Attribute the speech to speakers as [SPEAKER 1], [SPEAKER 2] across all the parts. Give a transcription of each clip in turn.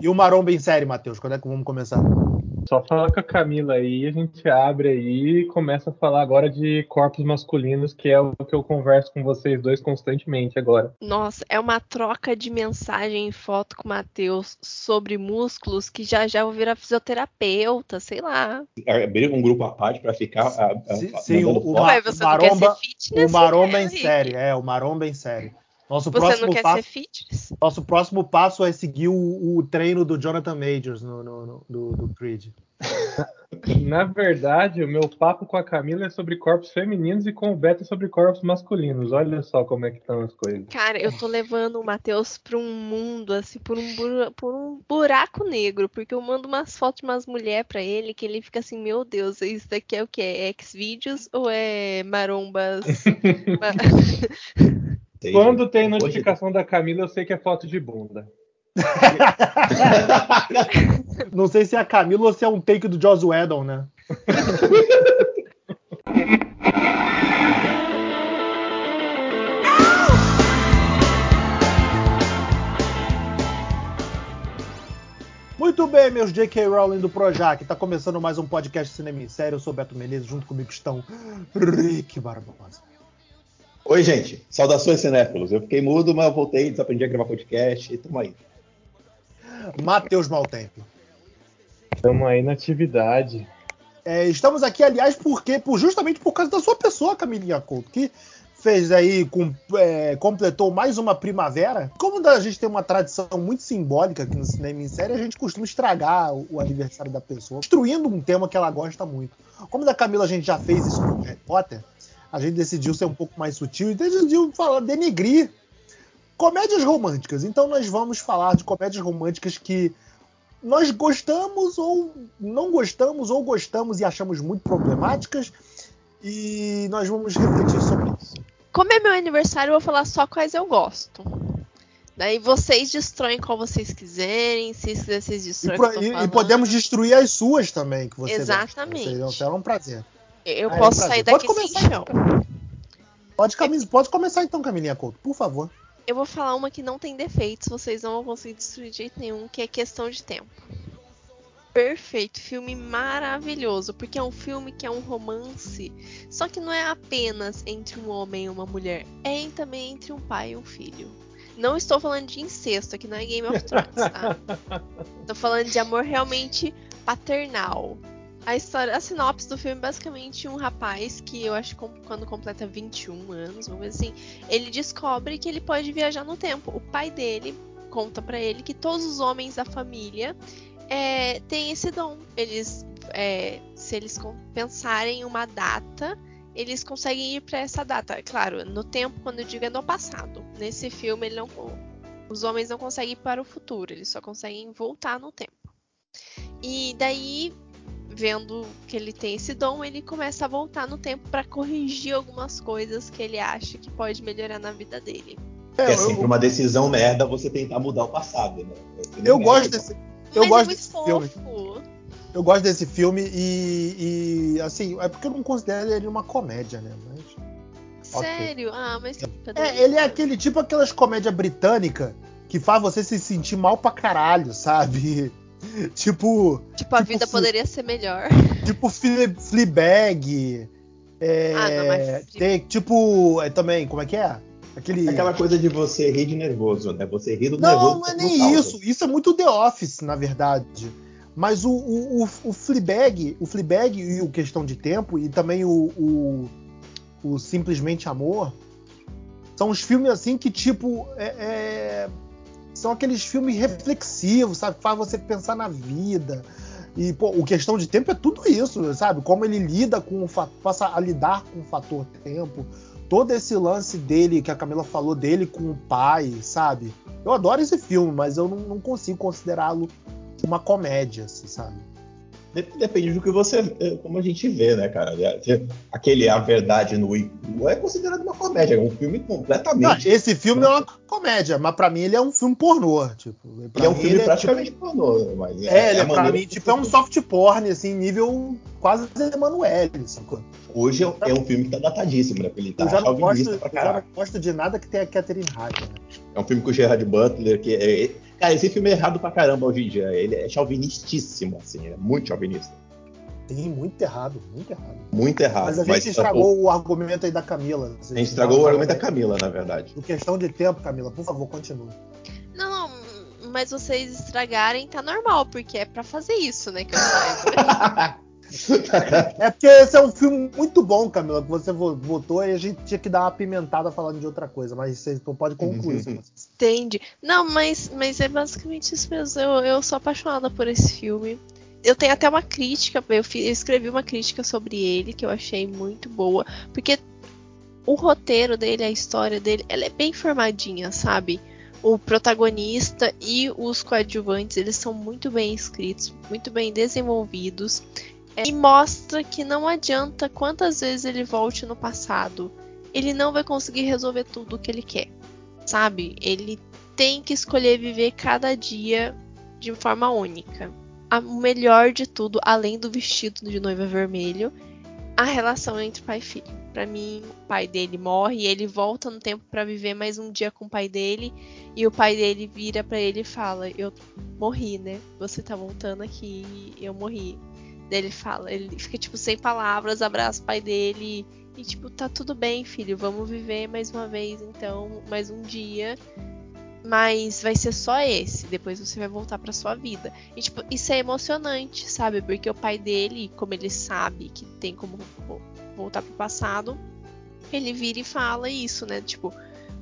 [SPEAKER 1] E o Maromba em série, Matheus? Quando é que vamos começar?
[SPEAKER 2] Só falar com a Camila aí, a gente abre aí e começa a falar agora de corpos masculinos, que é o que eu converso com vocês dois constantemente agora.
[SPEAKER 3] Nossa, é uma troca de mensagem e foto com o Matheus sobre músculos que já já vou virar fisioterapeuta, sei lá.
[SPEAKER 4] Abrir um grupo à parte para ficar. A, a,
[SPEAKER 1] sim, sim o, o,
[SPEAKER 3] Ué, você maromba,
[SPEAKER 1] fitness, o maromba em série, é, o maromba em série. Nosso
[SPEAKER 3] Você
[SPEAKER 1] próximo
[SPEAKER 3] não quer
[SPEAKER 1] passo,
[SPEAKER 3] ser fitness?
[SPEAKER 1] Nosso próximo passo é seguir o, o treino do Jonathan Majors no, no, no do, do Creed.
[SPEAKER 2] Na verdade, o meu papo com a Camila é sobre corpos femininos e com o Beto é sobre corpos masculinos. Olha só como é que estão as coisas.
[SPEAKER 3] Cara, eu tô levando o Matheus pra um mundo, assim, por um, bura, por um buraco negro, porque eu mando umas fotos de umas mulheres pra ele que ele fica assim, meu Deus, isso daqui é o que? É Xvideos ou é marombas?
[SPEAKER 2] Quando tem notificação da Camila, eu sei que é foto de bunda.
[SPEAKER 1] Não sei se é a Camila ou se é um take do Joss Whedon, né? Muito bem, meus J.K. Rowling do Projac. Tá começando mais um podcast Cinema em Série. Eu sou Beto Menezes, junto comigo estão Rick Barbosa.
[SPEAKER 4] Oi, gente. Saudações, cinéfilos. Eu fiquei mudo, mas eu voltei, desaprendi a gravar podcast e tamo aí.
[SPEAKER 1] Matheus Maltempo.
[SPEAKER 2] Estamos aí na atividade.
[SPEAKER 1] É, estamos aqui, aliás, porque, por, justamente por causa da sua pessoa, Camilinha Couto, que fez aí, com, é, completou mais uma primavera. Como a gente tem uma tradição muito simbólica aqui no cinema em série, a gente costuma estragar o, o aniversário da pessoa, destruindo um tema que ela gosta muito. Como da Camila a gente já fez isso com Harry Potter, a gente decidiu ser um pouco mais sutil e decidiu falar, denegrir comédias românticas. Então nós vamos falar de comédias românticas que nós gostamos ou não gostamos, ou gostamos e achamos muito problemáticas. E nós vamos refletir sobre isso.
[SPEAKER 3] Como é meu aniversário, eu vou falar só quais eu gosto. Daí vocês destroem qual vocês quiserem, se quiserem, vocês destroem.
[SPEAKER 1] E, e, e, podemos destruir as suas também, que você
[SPEAKER 3] Exatamente.
[SPEAKER 1] Gosta. Será um prazer.
[SPEAKER 3] Eu posso é um sair daqui
[SPEAKER 1] pode começar, sem chão. Então. Pode, pode começar então, Camilinha Couto, por favor.
[SPEAKER 3] Eu vou falar uma que não tem defeitos, vocês não vão conseguir destruir de jeito nenhum, que é questão de tempo. Perfeito, filme maravilhoso, porque é um filme que é um romance, só que não é apenas entre um homem e uma mulher, é também entre um pai e um filho. Não estou falando de incesto, aqui não é Game of Thrones, tá? Estou falando de amor realmente paternal. A história, a sinopse do filme é basicamente um rapaz que eu acho que quando completa 21 anos, vamos ver assim, ele descobre que ele pode viajar no tempo. O pai dele conta para ele que todos os homens da família é, têm esse dom. Eles, é, se eles pensarem em uma data, eles conseguem ir para essa data. Claro, no tempo, quando eu digo é no passado. Nesse filme, não, os homens não conseguem ir para o futuro, eles só conseguem voltar no tempo. E daí vendo que ele tem esse dom, ele começa a voltar no tempo para corrigir algumas coisas que ele acha que pode melhorar na vida dele.
[SPEAKER 4] É, é sempre eu... uma decisão merda você tentar mudar o passado, né?
[SPEAKER 1] Eu gosto desse, eu
[SPEAKER 3] Mas
[SPEAKER 1] gosto
[SPEAKER 3] é muito
[SPEAKER 1] desse
[SPEAKER 3] fofo.
[SPEAKER 1] filme. Eu gosto desse filme e, e, assim, é porque eu não considero ele uma comédia, né? Mas,
[SPEAKER 3] Sério? Okay. Ah, mas
[SPEAKER 1] é, ele é aquele tipo aquelas comédia britânica que faz você se sentir mal pra caralho, sabe? tipo.
[SPEAKER 3] Tipo, a tipo vida poderia ser melhor.
[SPEAKER 1] Tipo Fleabag. É, ah, não, mas... tem, tipo, é, também, como é que é?
[SPEAKER 4] Aquele... Aquela coisa de você rir de nervoso, né? Você rir do
[SPEAKER 1] não,
[SPEAKER 4] nervoso.
[SPEAKER 1] Não, não é nem isso. Isso é muito The Office, na verdade. Mas o, o, o, o Fleabag, o Fleabag e o Questão de Tempo, e também o, o, o Simplesmente Amor, são os filmes assim que, tipo, é, é são aqueles filmes reflexivos, sabe? Faz você pensar na vida. E, pô, o questão de tempo é tudo isso, sabe? Como ele lida com o passa a lidar com o fator tempo. Todo esse lance dele, que a Camila falou dele com o pai, sabe? Eu adoro esse filme, mas eu não, não consigo considerá-lo uma comédia, assim, sabe?
[SPEAKER 4] Depende do que você. Eh, como a gente vê, né, cara? Aquele A Verdade no Ipu é considerado uma comédia, é um filme completamente.
[SPEAKER 1] Não, esse filme é uma comédia, mas pra mim ele é um filme pornô. Tipo,
[SPEAKER 4] ele é um filme praticamente é, tipo, pornô, mas.
[SPEAKER 1] É, é, ele é, pra mim, tipo, é um soft porn, assim, nível quase Emanuele, sacou?
[SPEAKER 4] Hoje é um filme que tá datadíssimo, né? Ele tá eu já não gosto,
[SPEAKER 1] pra caralho. Eu já não gosto de nada que tenha Catherine Hahn, né?
[SPEAKER 4] É um filme com o Gerard Butler, que é, Cara, esse filme é errado pra caramba hoje em dia. Ele é chauvinistíssimo, assim, é muito chauvinista.
[SPEAKER 1] Sim, muito errado, muito errado.
[SPEAKER 4] Muito errado.
[SPEAKER 1] Mas a gente estragou o argumento aí da Camila.
[SPEAKER 4] A gente estragou o argumento da Camila, na verdade.
[SPEAKER 1] Por questão de tempo, Camila, por favor, continue.
[SPEAKER 3] Não, não, mas vocês estragarem tá normal, porque é pra fazer isso, né? Que eu saiba.
[SPEAKER 1] é porque esse é um filme muito bom, Camila, que você votou e a gente tinha que dar uma pimentada falando de outra coisa, mas você pode concluir.
[SPEAKER 3] Entende. Não, mas, mas é basicamente isso mesmo. Eu, eu sou apaixonada por esse filme. Eu tenho até uma crítica, eu, fiz, eu escrevi uma crítica sobre ele, que eu achei muito boa, porque o roteiro dele, a história dele, ela é bem formadinha, sabe? o protagonista e os coadjuvantes eles são muito bem escritos, muito bem desenvolvidos. É, e mostra que não adianta quantas vezes ele volte no passado, ele não vai conseguir resolver tudo o que ele quer, sabe? Ele tem que escolher viver cada dia de forma única. O melhor de tudo, além do vestido de noiva vermelho, a relação entre pai e filho. Para mim, o pai dele morre e ele volta no tempo para viver mais um dia com o pai dele e o pai dele vira para ele e fala: "Eu morri, né? Você tá voltando aqui, eu morri". Ele fala, ele fica tipo sem palavras, abraça o pai dele e tipo, tá tudo bem, filho, vamos viver mais uma vez então, mais um dia. Mas vai ser só esse, depois você vai voltar para sua vida. E tipo, isso é emocionante, sabe? Porque o pai dele, como ele sabe que tem como voltar pro passado, ele vira e fala isso, né? Tipo,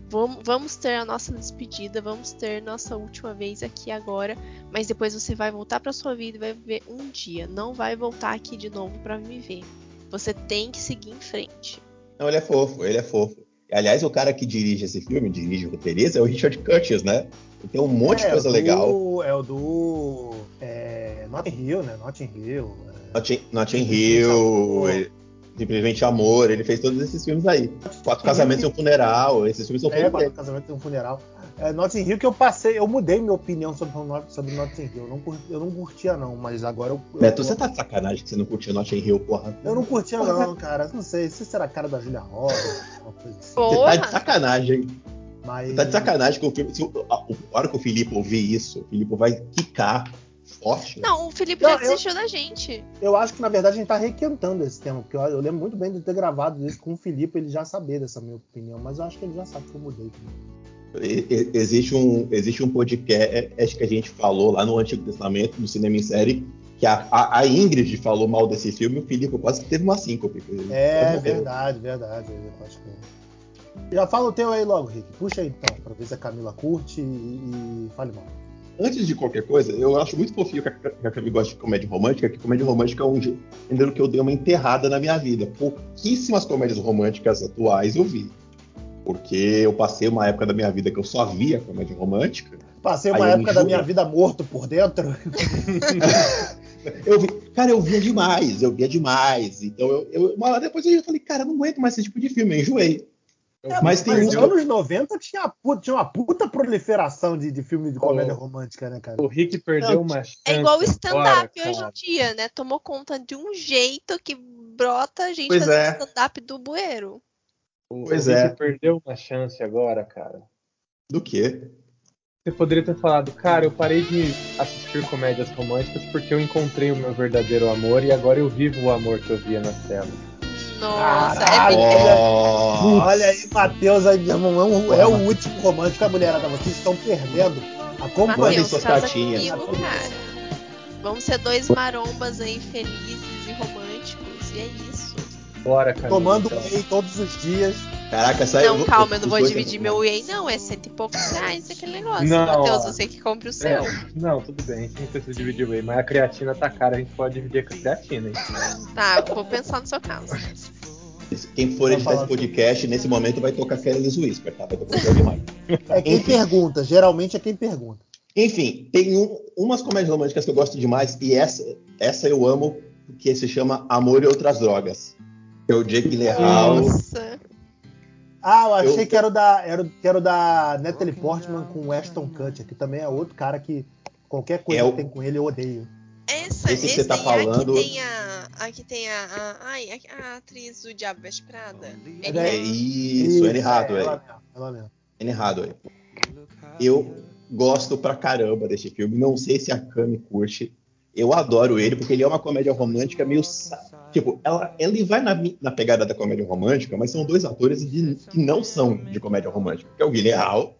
[SPEAKER 3] vamos ter a nossa despedida, vamos ter nossa última vez aqui agora, mas depois você vai voltar para sua vida e vai viver um dia, não vai voltar aqui de novo para viver. Você tem que seguir em frente.
[SPEAKER 4] Não, ele é fofo, ele é fofo. Aliás, o cara que dirige esse filme, dirige o roteirista, é o Richard Curtis, né? Ele tem um monte é, de coisa
[SPEAKER 1] do,
[SPEAKER 4] legal.
[SPEAKER 1] É o do é, Notting Hill, né? Notting Hill.
[SPEAKER 4] É... Notting, Notting Hill. Simplesmente Amor, ele fez todos esses filmes aí. Quatro Casamentos e um Funeral, esses filmes são
[SPEAKER 1] É, Quatro Casamentos e um Funeral. É, Notting Hill que eu passei, eu mudei minha opinião sobre, sobre Notting Hill. Eu não, curtia, eu não curtia, não, mas agora eu.
[SPEAKER 4] Beto, eu... você tá de sacanagem que você não curtia Notting Hill, porra?
[SPEAKER 1] Eu não curtia, porra. não, cara. Não sei, se será a cara da Julia Roberts, uma
[SPEAKER 4] coisa assim. Você tá de sacanagem. Mas... Você tá de sacanagem que o filme. Se, a, a hora que o Filipe ouvir isso, o Filipe vai quicar forte.
[SPEAKER 3] Não, o Felipe não, já desistiu eu, da gente.
[SPEAKER 1] Eu acho que, na verdade, a gente tá requentando esse tema, porque eu, eu, lembro muito bem de ter gravado isso com o Felipe, ele já saber dessa minha opinião, mas eu acho que ele já sabe que eu mudei.
[SPEAKER 4] Existe um, existe um podcast que a gente falou lá no Antigo Testamento, no Cinema em Série, que a, a, a Ingrid falou mal desse filme e o Felipe quase que teve uma síncope.
[SPEAKER 1] É, verdade, verdade. Já fala o teu aí logo, Rick. Puxa aí então, pra ver se a Camila curte e, e fale mal
[SPEAKER 4] antes de qualquer coisa, eu acho muito fofinho que a, que a gosta de comédia romântica, que comédia romântica é um gênero que eu dei uma enterrada na minha vida. Pouquíssimas comédias românticas atuais eu vi. Porque eu passei uma época da minha vida que eu só via comédia romântica.
[SPEAKER 1] Passei uma época da minha vida morto por dentro.
[SPEAKER 4] eu vi, cara, eu via demais, eu via demais. Então, eu, eu, uma hora depois eu já falei, cara, não aguento mais esse tipo de filme, eu enjoei.
[SPEAKER 1] É, mas tem nos anos 90 tinha, tinha uma puta proliferação de, de filme de comédia oh, romântica, né, cara?
[SPEAKER 2] O Rick perdeu uma chance.
[SPEAKER 3] É igual o stand-up hoje em dia, né? Tomou conta de um jeito que brota a gente fazer é. stand-up do bueiro.
[SPEAKER 2] O, pois o Rick é. perdeu uma chance agora, cara.
[SPEAKER 4] Do quê?
[SPEAKER 2] Você poderia ter falado, cara, eu parei de assistir comédias românticas porque eu encontrei o meu verdadeiro amor e agora eu vivo o amor que eu via na tela.
[SPEAKER 3] Nossa, é bem...
[SPEAKER 1] Olha aí, Matheus, é, é o último romântico da mulherada. Vocês estão perdendo. Acompanhem
[SPEAKER 4] suas cartinhas.
[SPEAKER 3] Vamos ser dois marombas aí felizes e românticos. E é isso.
[SPEAKER 2] Bora, cara.
[SPEAKER 1] Tomando então. whey todos os dias.
[SPEAKER 4] Caraca, essa
[SPEAKER 3] Não, calma, eu não vou dividir meu whey, não. É cento e poucos reais aquele negócio. Não, Matheus, você que compra o seu.
[SPEAKER 2] É, não, tudo bem, a gente não precisa dividir o whey, mas a creatina tá cara, a gente pode dividir a creatina. Hein?
[SPEAKER 3] Tá, eu vou pensar no seu caso.
[SPEAKER 4] Quem for editar esse podcast, nesse momento vai tocar Careless Whisper, tá? Vai tocar demais.
[SPEAKER 1] É quem Enfim. pergunta, geralmente é quem pergunta.
[SPEAKER 4] Enfim, tem um, umas comédias românticas que eu gosto demais, e essa, essa eu amo, que se chama Amor e Outras Drogas. É o Jake Gyllenhaal. Nossa.
[SPEAKER 1] Ah, eu achei eu... que era o da, era, que era o da Natalie Portman com o Ashton Kutcher, que também é outro cara que qualquer coisa é o... que tem com ele eu odeio.
[SPEAKER 3] Essa, esse que você tá falando. Aqui tem a, aqui tem a, a, ai, a, a atriz do Diabo Veste Prada.
[SPEAKER 4] É, é isso, Anne Hathaway. É, ela mesmo. Anne Hathaway. Eu gosto pra caramba deste filme. Não sei se a Cami curte. Eu adoro ele, porque ele é uma comédia romântica meio. Tipo, ela, ele vai na, na pegada da comédia romântica, mas são dois atores de, que não são de comédia romântica, que é o Guilherme Hall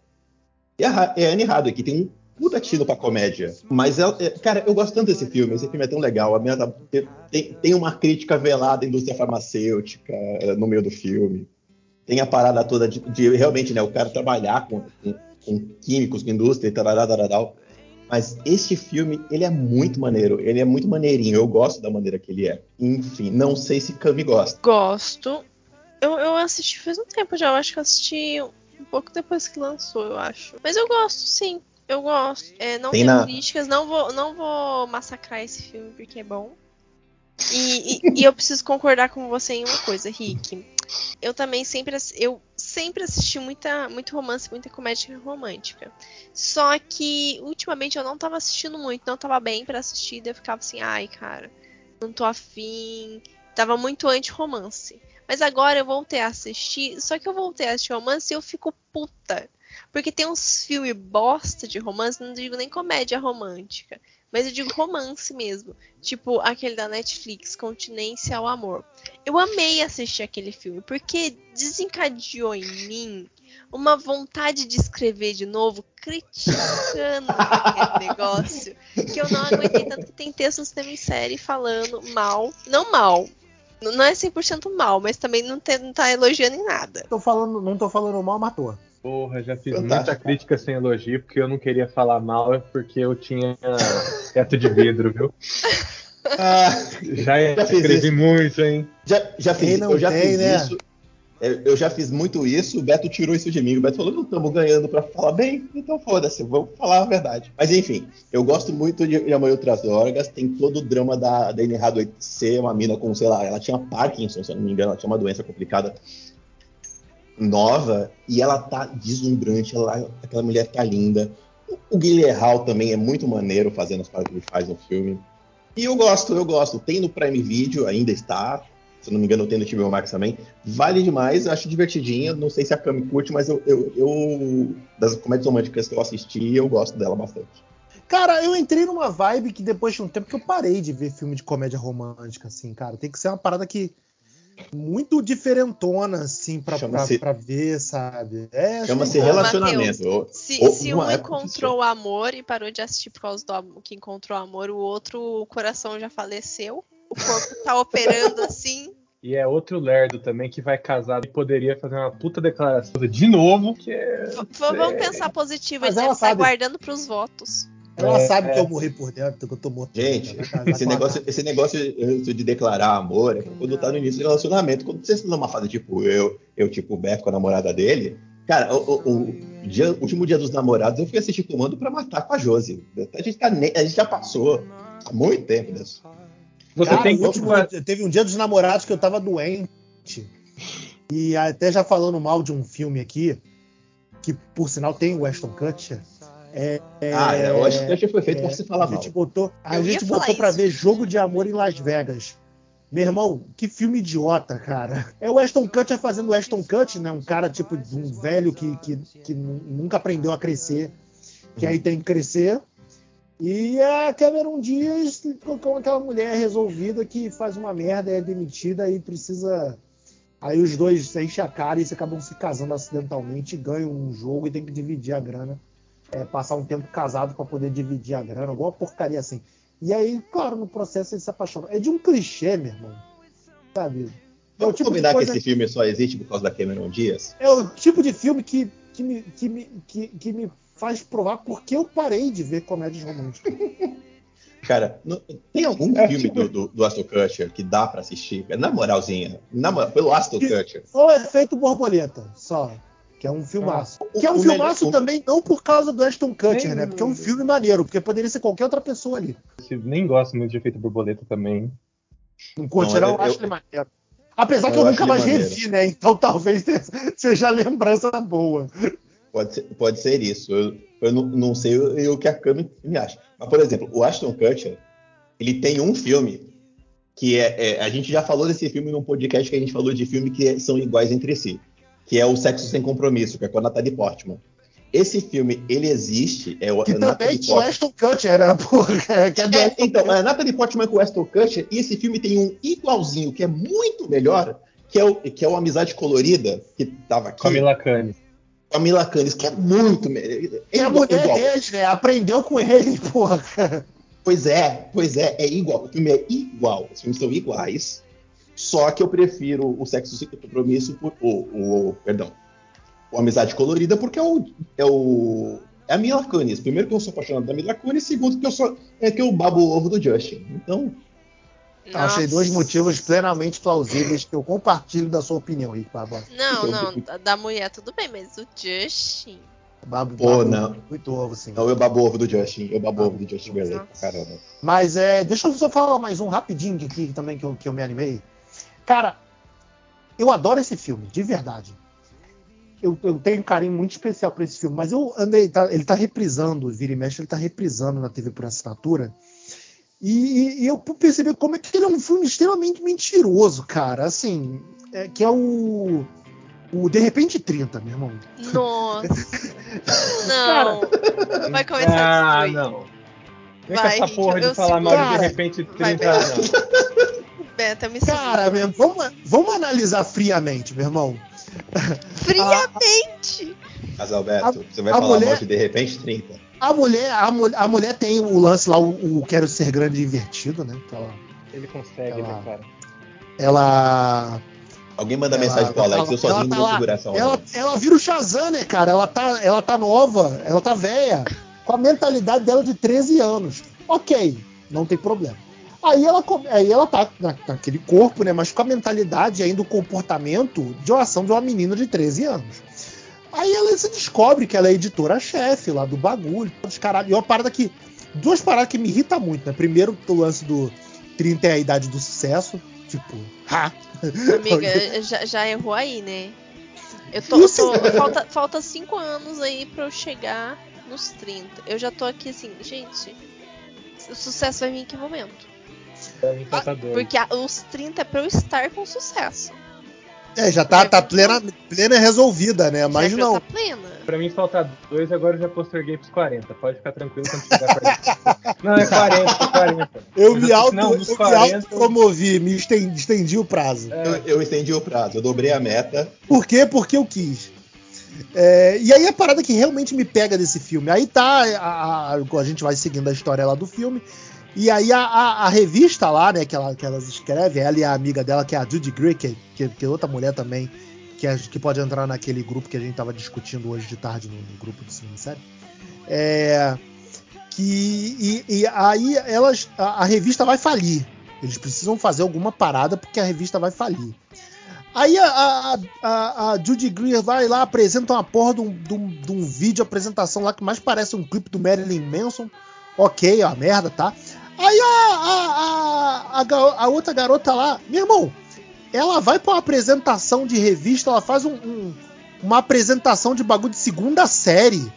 [SPEAKER 4] e a, a Anne Hathaway, que tem um puta tino pra comédia. Mas, ela, é, cara, eu gosto tanto desse filme. Esse filme é tão legal. A minha, tem, tem uma crítica velada à indústria farmacêutica é, no meio do filme. Tem a parada toda de, de realmente, né, o cara trabalhar com, com, com químicos, com indústria e tal. Mas este filme, ele é muito maneiro. Ele é muito maneirinho. Eu gosto da maneira que ele é. Enfim, não sei se Cami gosta.
[SPEAKER 3] Gosto. Eu, eu assisti faz um tempo já. Eu acho que eu assisti um pouco depois que lançou, eu acho. Mas eu gosto, sim. Eu gosto. É, não tem tenho na... críticas. Não vou, não vou massacrar esse filme porque é bom. E, e, e, eu preciso concordar com você em uma coisa, Rick. Eu também sempre eu sempre assisti muita, muito romance, muita comédia romântica. Só que ultimamente eu não tava assistindo muito, não tava bem para assistir, daí eu ficava assim, ai, cara, não tô afim. Tava muito anti-romance. Mas agora eu voltei a assistir, só que eu voltei a assistir romance e eu fico puta. Porque tem uns filmes bosta de romance, não digo nem comédia romântica, mas eu digo romance mesmo. Tipo aquele da Netflix, Continência ao Amor. Eu amei assistir aquele filme, porque desencadeou em mim uma vontade de escrever de novo, criticando aquele negócio, que eu não aguentei tanto que tem textos de série falando mal, não mal, não é 100% mal, mas também não, tem, não tá elogiando em nada.
[SPEAKER 1] Tô falando, não tô falando mal, matou.
[SPEAKER 2] Porra, já fiz Fantástico. muita crítica sem elogio, porque eu não queria falar mal, é porque eu tinha teto de vidro, viu? Ah, já, já escrevi muito, hein?
[SPEAKER 4] Já, já fiz, eu já tem, fiz né? isso. É, eu já fiz muito isso, o Beto tirou isso de mim. O Beto falou: não estamos ganhando para falar bem, então foda-se, vamos falar a verdade. Mas enfim, eu gosto muito de, Amanhã Outras Drogas. Tem todo o drama da, da Anne Hathaway ser uma mina com, sei lá, ela tinha Parkinson, se eu não me engano, ela tinha uma doença complicada nova e ela tá deslumbrante, ela, aquela mulher tá linda. O Guilherme Hall também é muito maneiro fazendo as coisas que ele faz no filme. E eu gosto, eu gosto. Tem no Prime Video, ainda está. Se não me engano, tem no HBO Max também. Vale demais, acho divertidinha. Não sei se a Cami curte, mas eu, eu, eu, das comédias românticas que eu assisti, eu gosto dela bastante.
[SPEAKER 1] Cara, eu entrei numa vibe que depois de um tempo que eu parei de ver filme de comédia romântica, assim, cara. Tem que ser uma parada que muito diferentona, assim, pra, pra, pra, ver, sabe?
[SPEAKER 4] É, Chama-se relacionamento. Mateus,
[SPEAKER 3] se, ou, se um encontrou o amor e parou de assistir por causa do que encontrou o amor, o outro, o coração já faleceu, o corpo tá operando assim.
[SPEAKER 2] E é outro lerdo também que vai casar e poderia fazer uma puta declaração de novo, que é...
[SPEAKER 3] Vamos pensar positivo, ele deve estar guardando pros votos.
[SPEAKER 1] Ela é, sabe é. que eu morri por dentro, que eu tô morto.
[SPEAKER 4] Gente, esse, negócio, esse negócio de declarar amor é quando tá no início do relacionamento. Quando você está numa fase tipo eu, eu tipo o Beto com a namorada dele, cara, o, o, o dia, último dia dos namorados eu fui assistir Comando pra matar com a Josi. A gente, tá, a gente já passou há muito tempo disso.
[SPEAKER 1] Você cara, tem último, teve um dia dos namorados que eu tava doente. E até já falando mal de um filme aqui, que por sinal tem o Weston Kutcher
[SPEAKER 4] é, ah, é, eu acho que foi feito é, pra você falar
[SPEAKER 1] a mal. Gente botou, a gente botou pra ver Jogo de Amor em Las Vegas. Meu irmão, que filme idiota, cara. É o Aston Kutcher fazendo o Aston Kutcher, né? Um cara tipo um velho que, que, que nunca aprendeu a crescer, que aí tem que crescer. E a Cameron Diaz com aquela mulher resolvida que faz uma merda, é demitida e precisa. Aí os dois enchem a cara e se acabam se casando acidentalmente, ganham um jogo e tem que dividir a grana é, passar um tempo casado para poder dividir a grana, alguma porcaria assim. E aí, claro, no processo ele se apaixona. É de um clichê, meu irmão. Sabe?
[SPEAKER 4] É Vamos tipo combinar que esse filme só existe por causa da Cameron Diaz?
[SPEAKER 1] É o tipo de filme que, que, me, que, me, que, que me faz provar porque eu parei de ver comédias românticas.
[SPEAKER 4] Cara, tem algum é, filme tipo... do, do, do Aston Kutcher que dá para assistir? Na moralzinha, na, pelo Aston Kutcher.
[SPEAKER 1] Só efeito borboleta, só que é um filmaço. Ah, que é um filmaço melhor... também não por causa do Ashton Kutcher, nem, né? Porque é um filme maneiro, porque poderia ser qualquer outra pessoa ali.
[SPEAKER 2] Eu nem gosto muito de efeito borboleta também.
[SPEAKER 1] Não curte não, eu, acho ele maneiro. Apesar eu que eu nunca mais maneiro. revi, né? Então talvez seja lembrança boa.
[SPEAKER 4] Pode ser, pode ser isso. Eu, eu não, não, sei o, o que a Cami me acha. Mas, por exemplo, o Ashton Kutcher, ele tem um filme que é, é, A gente já falou desse filme num podcast que a gente falou de filme que são iguais entre si que é o Sexo Sem Compromisso, que é com a Natalie Portman. esse filme, ele existe. É o,
[SPEAKER 1] que também tinha o Ashton Kutcher, né? Porra,
[SPEAKER 4] que é, é então, é Natalie Portman com o Ashton Kutcher, e esse filme tem um igualzinho, que é muito melhor, que é o, que é o Amizade Colorida, que tava aqui.
[SPEAKER 2] Camila Canes.
[SPEAKER 4] Camila Canes, que é muito melhor.
[SPEAKER 1] É a mulher igual. dele, né? Aprendeu com ele, porra.
[SPEAKER 4] Pois é, pois é, é igual. O filme é igual. Os filmes são iguais. Só que eu prefiro o Sexo Sem Compromisso por. O, o, perdão. O Amizade Colorida, porque é o. É, o, é a Mila Kunis. Primeiro que eu sou apaixonado da Mila Kunis, segundo que eu sou. É que eu babo o ovo do Justin. Então.
[SPEAKER 1] Nossa. Achei dois motivos plenamente plausíveis que eu compartilho da sua opinião, Rick Barbosa.
[SPEAKER 3] Não, não, da mulher tudo bem, mas o Justin.
[SPEAKER 4] Babo, Pô, não.
[SPEAKER 1] Muito ovo, sim.
[SPEAKER 4] Não, eu babo ovo do Justin. Eu babo ovo do Justin Timberlake, caramba.
[SPEAKER 1] Mas é, deixa eu só falar mais um rapidinho aqui também que eu, que eu me animei. Cara, eu adoro esse filme, de verdade. Eu, eu tenho um carinho muito especial por esse filme, mas eu andei, tá, ele tá reprisando, vira e mexe, ele tá reprisando na TV por assinatura. E, e, eu percebi como é que ele é um filme extremamente mentiroso, cara. Assim, é, que é o. O De repente 30, meu irmão.
[SPEAKER 3] Nossa. não. Cara, Vai começar
[SPEAKER 2] ah, não. Vem com essa porra de falar mal de De repente 30, vai, não.
[SPEAKER 3] Beto, me
[SPEAKER 1] Cara, mesmo, vamos, vamos analisar friamente, meu irmão.
[SPEAKER 3] Friamente!
[SPEAKER 4] Mas, Alberto, você vai falar mulher, de de repente 30.
[SPEAKER 1] A mulher, a, a mulher tem o lance lá, o, o Quero Ser Grande invertido, né?
[SPEAKER 2] Ela, Ele consegue, ela, né, cara?
[SPEAKER 1] Ela.
[SPEAKER 4] Alguém manda ela, mensagem pro Alex, eu sozinho tá não vou segurar essa
[SPEAKER 1] onda. Ela, ela vira o Shazam, né, cara? Ela tá, ela tá nova, ela tá velha, com a mentalidade dela de 13 anos. Ok, não tem problema. Aí ela, aí ela tá na, naquele corpo, né? Mas com a mentalidade e ainda o comportamento de uma ação de uma menina de 13 anos. Aí ela se descobre que ela é editora-chefe lá do bagulho, dos caralho. E uma parada que. Duas paradas que me irritam muito, né? Primeiro, o lance do 30 é a idade do sucesso. Tipo, ha!
[SPEAKER 3] Amiga, já, já errou aí, né? Eu tô. tô falta, falta cinco anos aí pra eu chegar nos 30. Eu já tô aqui assim, gente. O sucesso vai vir em que momento?
[SPEAKER 2] Ah,
[SPEAKER 3] porque a, os 30 é pra eu estar com sucesso.
[SPEAKER 1] É, já tá, tá plena, plena resolvida, né? Mas não. Tá
[SPEAKER 2] plena. Pra mim falta dois, agora eu já posterguei pros 40. Pode ficar tranquilo quando chegar pra Não, é 40, é 40.
[SPEAKER 1] Eu, me auto, não, eu 40... me promovi, me estendi, estendi o prazo.
[SPEAKER 4] É. Eu, eu, estendi o prazo, eu dobrei a meta.
[SPEAKER 1] Por quê? Porque eu quis. É, e aí a parada que realmente me pega desse filme. Aí tá, a, a, a gente vai seguindo a história lá do filme. E aí a, a, a, revista lá, né, que, ela, que elas escrevem, ela e a amiga dela, que é a Judy Greer, que, que, que é outra mulher também, que, é, que pode entrar naquele grupo que a gente estava discutindo hoje de tarde no, no grupo do série. É, que, e, e aí elas, a, a, revista vai falir. Eles precisam fazer alguma parada porque a revista vai falir. Aí a, a, a, a Judy Greer vai lá, apresenta uma porra de um, de, um, de um vídeo apresentação lá que mais parece um clipe do Marilyn Manson. Ok, ó, merda, tá? Aí a, a, a, a, outra garota lá, meu irmão, ela vai pra uma apresentação de revista, ela faz um, um, uma apresentação de bagulho de segunda série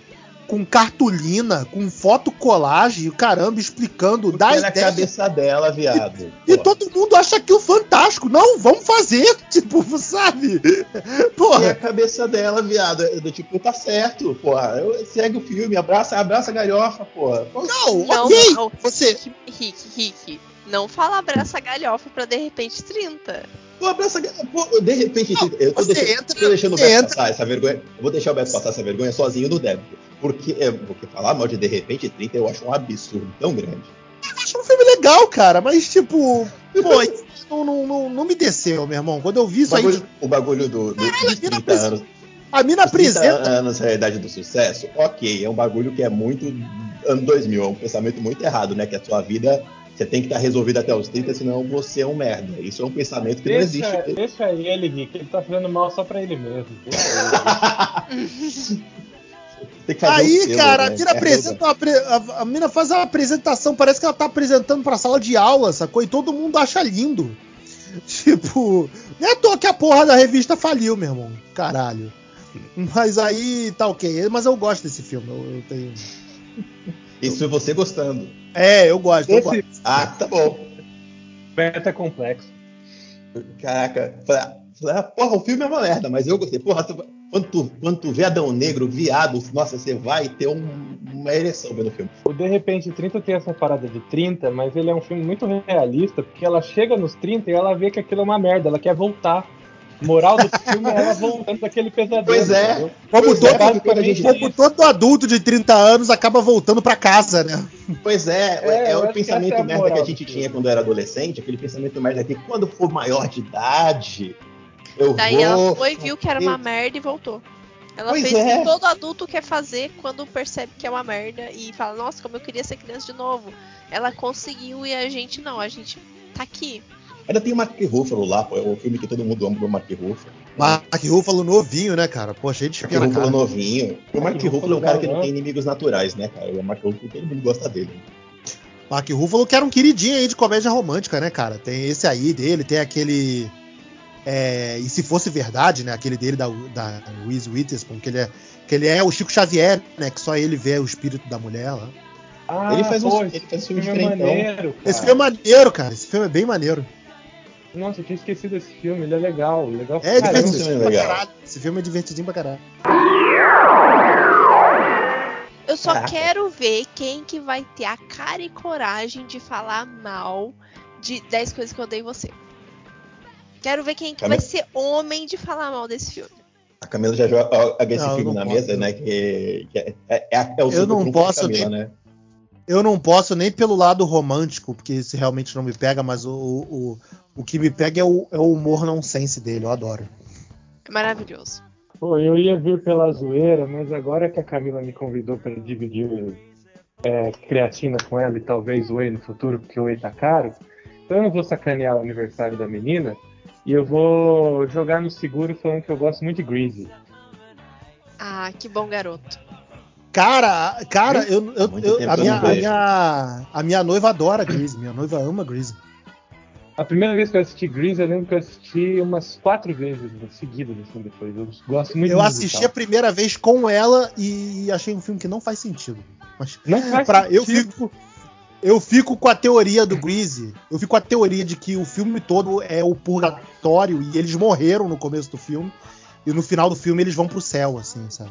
[SPEAKER 1] com cartolina, com foto colagem, caramba, explicando, Porque
[SPEAKER 4] dá ideia. na cabeça dela, viado.
[SPEAKER 1] E, e, todo mundo acha aquilo fantástico. Não, vamos fazer, tipo, sabe?
[SPEAKER 4] Porra. E a cabeça dela, viado, é do tipo, tá certo, porra. Segue o filme, abraça, abraça a galhofa, porra.
[SPEAKER 1] Não, não, ok. Não,
[SPEAKER 3] você. Rick, Rick, não fala abraça a galhofa pra de repente 30.
[SPEAKER 4] Pô, abraça pô, de repente, não, eu tô, deixando, entra, tô deixando o Beto entra. passar essa vergonha. Eu vou deixar o Beto passar essa vergonha sozinho no débito. Porque, é, porque falar mal de De repente 30 eu acho um absurdo tão grande.
[SPEAKER 1] Eu acho um filme legal, cara, mas tipo, pô, não, não, não, não, me desceu, meu irmão. Quando eu vi isso
[SPEAKER 4] o bagulho,
[SPEAKER 1] aí.
[SPEAKER 4] O bagulho do, do, Caralho, 30 anos.
[SPEAKER 1] A mina apresenta.
[SPEAKER 4] 30 anos realidade do sucesso, ok, é um bagulho que é muito ano 2000, é um pensamento muito errado, né? Que a sua vida você tem que estar resolvido até os 30, senão você é um merda. Isso é um pensamento que
[SPEAKER 2] deixa,
[SPEAKER 4] não existe.
[SPEAKER 2] Deixa ele, Rick, ele tá fazendo mal só pra ele mesmo.
[SPEAKER 1] Aí, um cara, né? a mina, é apresenta uma, a, a mina faz uma apresentação, parece que ela tá apresentando pra sala de aula, sacou? E todo mundo acha lindo. Tipo, não é à toa que a porra da revista faliu, meu irmão. Caralho. Mas aí tá ok. Mas eu gosto desse filme. Eu, eu tenho.
[SPEAKER 4] Isso é você gostando.
[SPEAKER 1] É, eu gosto. Esse... Eu gosto.
[SPEAKER 4] Ah, tá bom.
[SPEAKER 2] Beta é complexo.
[SPEAKER 4] Caraca. Falei, ah, porra, o filme é uma merda, mas eu gostei. Porra, quando tu, quando tu vê Adão Negro, viado, nossa, você vai ter um, uma ereção vendo o filme.
[SPEAKER 2] O De repente 30 tem essa parada de 30, mas ele é um filme muito realista, porque ela chega nos 30 e ela vê que aquilo é uma merda, ela quer voltar. Moral do filme é ela voltando daquele pesadelo.
[SPEAKER 4] Pois é.
[SPEAKER 1] Como, pois todo, é, como todo adulto de 30 anos acaba voltando para casa, né?
[SPEAKER 4] Pois é, é, é o pensamento é merda que a gente tinha quando era adolescente, aquele pensamento merda que quando for maior de idade, eu
[SPEAKER 3] Daí
[SPEAKER 4] vou...
[SPEAKER 3] ela foi, viu que era uma merda e voltou. Ela
[SPEAKER 4] Pois
[SPEAKER 3] fez
[SPEAKER 4] é.
[SPEAKER 3] o que todo adulto quer fazer quando percebe que é uma merda e fala, nossa, como eu queria ser criança de novo. Ela conseguiu e a gente não, a gente tá aqui.
[SPEAKER 4] Ainda tem o Mark Ruffalo lá, pô, é o filme que todo mundo ama do Mark Ruffalo.
[SPEAKER 1] Mark Ruffalo novinho, né, cara? Pô, cheio de
[SPEAKER 4] Mark
[SPEAKER 1] espinha
[SPEAKER 4] Ruffalo
[SPEAKER 1] cara.
[SPEAKER 4] novinho. O Mark
[SPEAKER 2] Mark
[SPEAKER 4] Ruffalo é um cara que não tem inimigos naturais, né, cara? O Mark Ruffalo, todo mundo gosta dele.
[SPEAKER 1] Mark Ruffalo que era um queridinho aí de comédia romântica, né, cara? Tem esse aí dele, tem aquele... é, e se fosse verdade, né? Aquele dele da, da Reese Witherspoon, que ele, é, que ele é o Chico Xavier, né? Que só ele vê o espírito da mulher lá.
[SPEAKER 2] Ah,
[SPEAKER 4] Ele faz
[SPEAKER 2] pô,
[SPEAKER 4] ele
[SPEAKER 2] esse
[SPEAKER 4] faz filme
[SPEAKER 2] filme é
[SPEAKER 4] diferentão.
[SPEAKER 2] maneiro, cara.
[SPEAKER 1] Esse filme é maneiro, cara. Esse filme é bem maneiro.
[SPEAKER 2] Nossa, eu tinha esquecido esse filme, ele é legal, legal
[SPEAKER 1] É
[SPEAKER 2] caramba.
[SPEAKER 1] divertidinho
[SPEAKER 4] filme é
[SPEAKER 1] pra
[SPEAKER 4] legal.
[SPEAKER 1] caralho. Esse filme é divertidinho pra caralho.
[SPEAKER 3] Eu só
[SPEAKER 4] Caraca.
[SPEAKER 3] quero ver quem que vai ter a cara e coragem de falar mal de 10 coisas que eu odeio em você. Quero ver quem que vai
[SPEAKER 4] Camila-
[SPEAKER 3] ser homem de falar mal desse filme.
[SPEAKER 4] A Camila já joga esse
[SPEAKER 1] Não,
[SPEAKER 4] filme na
[SPEAKER 1] posso.
[SPEAKER 4] mesa, né? Que, que é, é, é, é o
[SPEAKER 1] Eu não posso
[SPEAKER 4] Camila,
[SPEAKER 1] nem-
[SPEAKER 4] né?
[SPEAKER 1] Eu não posso nem pelo lado romântico, porque isso realmente não me pega, mas o, o, o que me pega é o, é o humor nonsense dele, eu adoro.
[SPEAKER 3] É maravilhoso.
[SPEAKER 2] Pô, eu ia vir pela zoeira, mas agora que a Camila me convidou para dividir é, creatina com ela e talvez whey no futuro, porque o whey tá caro, então eu não vou sacanear o aniversário da menina e eu vou jogar no seguro falando que eu gosto muito de Greasy.
[SPEAKER 3] Ah, que bom garoto.
[SPEAKER 1] Cara, cara, eu, eu- eu-
[SPEAKER 4] tempo
[SPEAKER 1] a,
[SPEAKER 4] eu
[SPEAKER 1] minha, a, minha, a minha noiva adora Grease, minha noiva ama Grease.
[SPEAKER 2] A primeira vez que eu assisti Greasy, eu lembro que eu assisti umas quatro vezes seguidas assim depois. Eu gosto muito
[SPEAKER 1] Eu assisti a
[SPEAKER 2] musical.
[SPEAKER 1] primeira vez com ela e achei um filme que não faz sentido. Mas
[SPEAKER 2] Não faz
[SPEAKER 1] pra, eu,
[SPEAKER 2] sentido.
[SPEAKER 1] fico, eu fico com a teoria do Grease. Eu fico com a teoria de que o filme todo é o purgatório e eles morreram no começo do filme. E no final do filme eles vão pro céu, assim, sabe?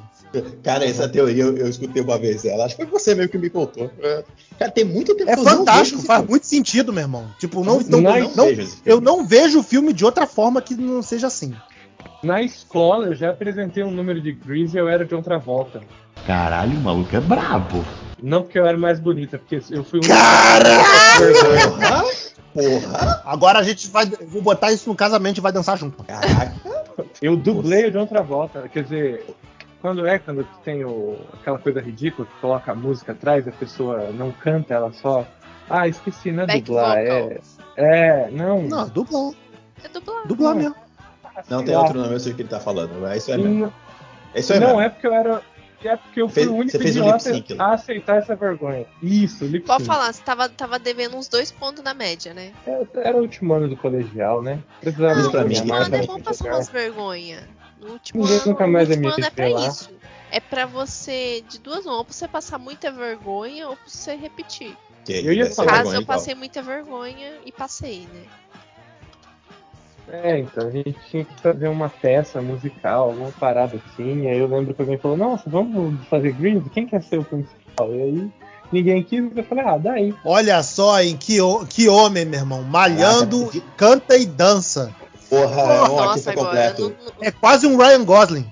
[SPEAKER 4] Cara, essa teoria eu, eu escutei uma vez ela. Acho que foi você mesmo que me contou. É. Cara, tem muito tempo
[SPEAKER 1] É
[SPEAKER 4] que eu não
[SPEAKER 1] fantástico, faz
[SPEAKER 4] filme.
[SPEAKER 1] muito sentido, meu irmão. Tipo, não, não, não,
[SPEAKER 4] eu
[SPEAKER 1] não- eu não vejo o filme de outra forma que não seja assim.
[SPEAKER 2] Na escola eu já apresentei um número de Greasy e eu era de outra volta.
[SPEAKER 5] Caralho, o maluco é brabo.
[SPEAKER 2] Não porque eu era mais bonita, porque eu fui um.
[SPEAKER 4] Porra! Porra!
[SPEAKER 1] Agora a gente vai. Vou botar isso no casamento e vai dançar junto.
[SPEAKER 4] Caraca!
[SPEAKER 2] Eu dublei o de outra volta. Quer dizer, quando é quando tem o, aquela coisa ridícula que coloca a música atrás, a pessoa não canta, ela só. Ah, esqueci, não é
[SPEAKER 3] Back
[SPEAKER 2] dublar. É, é, não.
[SPEAKER 1] Não, dublar.
[SPEAKER 3] É dublar.
[SPEAKER 1] Dublar mesmo.
[SPEAKER 4] Não, tem outro nome, eu sei o que ele tá falando. É isso aí mesmo.
[SPEAKER 2] Não,
[SPEAKER 4] É isso aí
[SPEAKER 2] não
[SPEAKER 4] mesmo.
[SPEAKER 2] é porque eu era. É porque eu fui
[SPEAKER 4] Fez-
[SPEAKER 2] o único
[SPEAKER 4] um
[SPEAKER 2] idiota
[SPEAKER 4] né?
[SPEAKER 2] a aceitar essa vergonha. Isso, lip
[SPEAKER 3] Pode falar, você tava, tava devendo uns dois pontos na média, né?
[SPEAKER 2] É, Era o último ano do colegial, né? Precisava da
[SPEAKER 4] pra mim,
[SPEAKER 2] minha
[SPEAKER 3] Último
[SPEAKER 2] marca
[SPEAKER 3] ano é
[SPEAKER 2] no
[SPEAKER 3] bom passar umas vergonha. No último
[SPEAKER 2] Ninguém
[SPEAKER 3] ano,
[SPEAKER 2] nunca
[SPEAKER 3] no
[SPEAKER 2] mais é
[SPEAKER 3] último
[SPEAKER 2] me
[SPEAKER 3] ano é pra
[SPEAKER 2] revelar.
[SPEAKER 3] isso. É pra você, de duas uma, ou pra você passar muita vergonha ou pra você repetir.
[SPEAKER 4] Que
[SPEAKER 2] Eu ia falar-
[SPEAKER 3] Caso
[SPEAKER 4] vergonha,
[SPEAKER 3] eu
[SPEAKER 4] então.
[SPEAKER 3] passei muita vergonha e passei, né?
[SPEAKER 2] É, então a gente tinha que fazer uma peça musical, alguma parada assim. E aí eu lembro que alguém falou: Nossa, vamos fazer Grease? Quem quer ser o principal? E aí ninguém quis. Eu falei: Ah, daí.
[SPEAKER 1] Olha só, hein? Que, que homem, meu irmão. Malhando,
[SPEAKER 4] Caraca.
[SPEAKER 1] canta e dança.
[SPEAKER 4] Porra, é um
[SPEAKER 3] Nossa,
[SPEAKER 4] completo.
[SPEAKER 1] É quase um Ryan Gosling.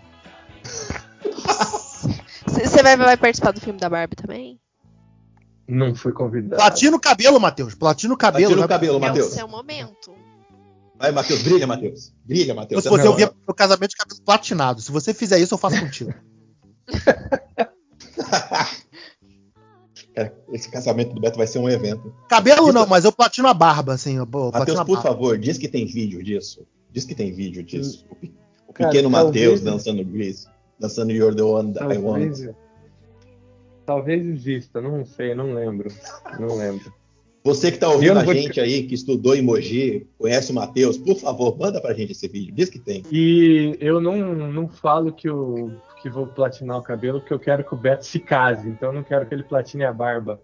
[SPEAKER 3] Você vai, vai participar do filme da Barbie também?
[SPEAKER 2] Não fui convidado.
[SPEAKER 1] Platina o cabelo, Matheus. Platina o cabelo.
[SPEAKER 4] Platina o
[SPEAKER 1] né?
[SPEAKER 4] cabelo,
[SPEAKER 3] É o
[SPEAKER 4] Matheus.
[SPEAKER 3] seu momento.
[SPEAKER 4] Vai, Matheus, brilha, Matheus. Brilha,
[SPEAKER 1] Eu,
[SPEAKER 4] Matheus.
[SPEAKER 1] se você
[SPEAKER 2] Não,
[SPEAKER 1] ouvir pro casamento de cabelo platinado. Se você fizer isso, eu faço contigo.
[SPEAKER 4] Cara, esse casamento do Beto vai ser um evento.
[SPEAKER 1] Cabelo não, mas eu platino a barba, assim.
[SPEAKER 4] Matheus, por
[SPEAKER 1] barba.
[SPEAKER 4] favor, diz que tem vídeo disso. Diz que tem vídeo disso. O, pe- o pequeno
[SPEAKER 2] talvez-
[SPEAKER 4] Matheus dançando Grease. Dançando You're the One That I Want.
[SPEAKER 2] Talvez, talvez exista, não sei, não lembro. Não lembro.
[SPEAKER 4] Você que tá
[SPEAKER 2] Eu
[SPEAKER 4] ouvindo a gente aí, que estudou emoji, conhece o Matheus, por favor, manda pra gente esse vídeo. Diz que tem.
[SPEAKER 2] E eu não, não falo que, eu, que vou platinar o cabelo, porque eu quero que o Beto se case. Então eu não quero que ele platine a barba.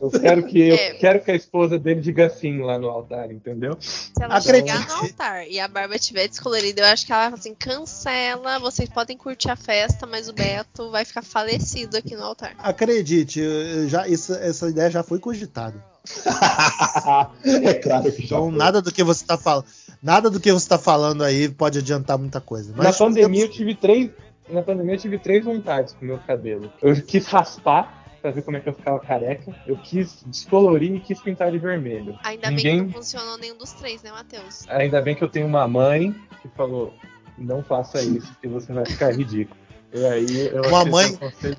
[SPEAKER 2] Eu quero que eu
[SPEAKER 3] É.
[SPEAKER 2] quero que a esposa dele diga sim lá no altar, entendeu?
[SPEAKER 3] Se ela
[SPEAKER 1] Acredite.
[SPEAKER 3] chegar no altar e a barba estiver descolorida, eu acho que ela vai falar assim: cancela, vocês podem curtir a festa, mas o Beto vai ficar falecido aqui no altar.
[SPEAKER 1] Acredite, já, isso- essa ideia já foi cogitada.
[SPEAKER 4] é claro que já
[SPEAKER 1] Então,
[SPEAKER 4] foi.
[SPEAKER 1] nada do que você tá falando. Nada do que você tá falando aí pode adiantar muita coisa.
[SPEAKER 2] Na
[SPEAKER 1] Mas
[SPEAKER 2] pandemia eu tive três. Na pandemia eu tive três vontades com o meu cabelo. Eu quis raspar pra ver como é que eu ficava careca. Eu quis descolorir e quis pintar de vermelho.
[SPEAKER 3] Ainda bem
[SPEAKER 2] Ninguém-
[SPEAKER 3] que não funcionou nenhum dos três, né, Matheus?
[SPEAKER 2] Ainda bem que eu tenho uma mãe que falou: não faça isso, que você vai ficar ridículo. E aí eu
[SPEAKER 1] Uma mãe-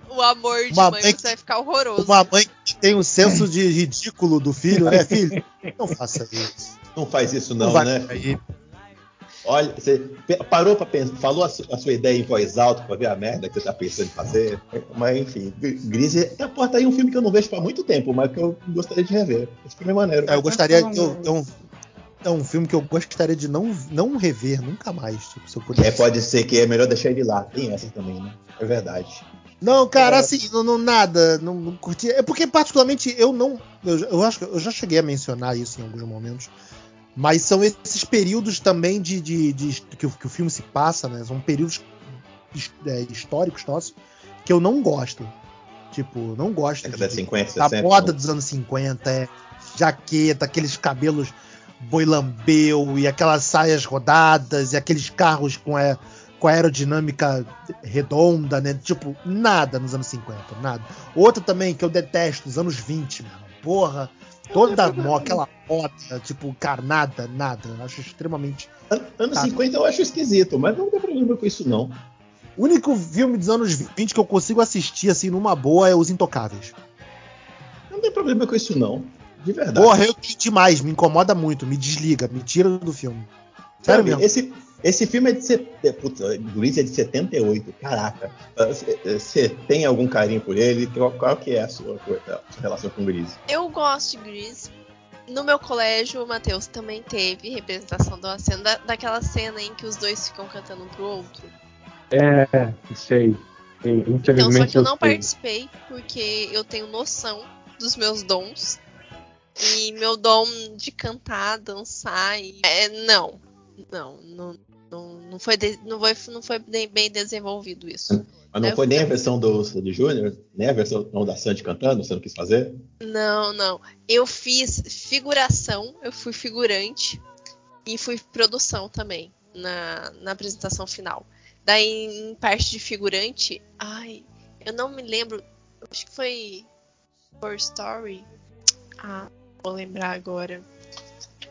[SPEAKER 3] O amor de
[SPEAKER 1] Uma
[SPEAKER 3] mãe,
[SPEAKER 1] mãe-
[SPEAKER 3] você vai ficar horroroso.
[SPEAKER 1] uma mãe que tem o senso de ridículo do filho, né, filho? Não faça isso.
[SPEAKER 4] Não faz isso
[SPEAKER 1] Não,
[SPEAKER 4] não, né?
[SPEAKER 1] cair.
[SPEAKER 4] Olha, você parou pra pensar, falou a, su- a sua ideia em voz alta pra ver a merda que você tá pensando em fazer. Mas enfim, Gr- Grease é, tá aí um filme que eu não vejo faz muito tempo, mas que eu gostaria de rever. Esse filme é maneiro.
[SPEAKER 1] É, eu gostaria. Eu, é, um, é um filme que eu gostaria de não, não rever nunca mais. Tipo, se eu
[SPEAKER 4] É,
[SPEAKER 1] pudesse.
[SPEAKER 4] pode ser que é melhor deixar ele lá. Tem essa também, né? É verdade.
[SPEAKER 1] Não, cara,
[SPEAKER 2] É.
[SPEAKER 1] assim, não, não- nada, não, não curti. É porque, particularmente, eu não. Eu, eu acho que eu já cheguei a mencionar isso em alguns momentos. Mas são esses períodos também de, de, de- que, o, que o filme se passa, né? São períodos é, históricos nossos que eu não gosto. Tipo, não gosto
[SPEAKER 4] Década de
[SPEAKER 1] de,
[SPEAKER 4] 50,
[SPEAKER 1] da
[SPEAKER 4] 60.
[SPEAKER 1] moda dos anos 50, é, jaqueta, aqueles cabelos boilambeu e aquelas saias rodadas e aqueles carros com a, com a aerodinâmica redonda, né? Tipo, nada nos anos 50, nada. Outra também que eu detesto, os anos 20, meu irmão. Porra, toda mo- aquela moda, tipo, cara, nada, nada. Eu acho extremamente.
[SPEAKER 4] An- Anos
[SPEAKER 1] Tá.
[SPEAKER 4] 50 eu acho esquisito, mas não tem problema com isso, não.
[SPEAKER 1] O único filme dos anos 20 que eu consigo assistir assim numa boa é Os Intocáveis.
[SPEAKER 4] Não tem problema com isso, não. De verdade.
[SPEAKER 1] Porra, eu tenho demais, me incomoda muito, me desliga, me tira do filme. Sério mesmo.
[SPEAKER 4] Esse, esse filme é de. set- é, Putz, Grease é de 78. Caraca. Você tem algum carinho por ele? Qual, qual que é a sua, a sua relação com o Grease?
[SPEAKER 3] Eu gosto de Grease. No meu colégio, o Matheus também teve representação de uma cena, da- daquela cena em que os dois ficam cantando um pro outro.
[SPEAKER 2] É, sei. Infelizmente
[SPEAKER 3] Então, só que eu não
[SPEAKER 2] sei.
[SPEAKER 3] participei porque eu tenho noção dos meus dons. E meu dom de cantar, dançar e. É, não. Não, não, não, não foi, de- não foi, não foi bem desenvolvido isso.
[SPEAKER 4] Mas não
[SPEAKER 3] Eu-
[SPEAKER 4] foi nem a versão do Sandy Júnior, nem a versão não, da Sandy cantando, você não quis fazer?
[SPEAKER 3] Não, não. Eu fiz figuração, eu fui figurante e fui produção também na, na apresentação final. Daí, em parte de figurante, ai, eu não me lembro, acho que foi Horror Story. Ah, vou lembrar agora.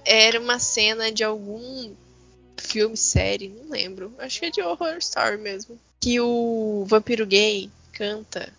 [SPEAKER 3] Era uma cena de algum filme, série, não lembro. Acho que é de Horror Story mesmo. Que o vampiro gay canta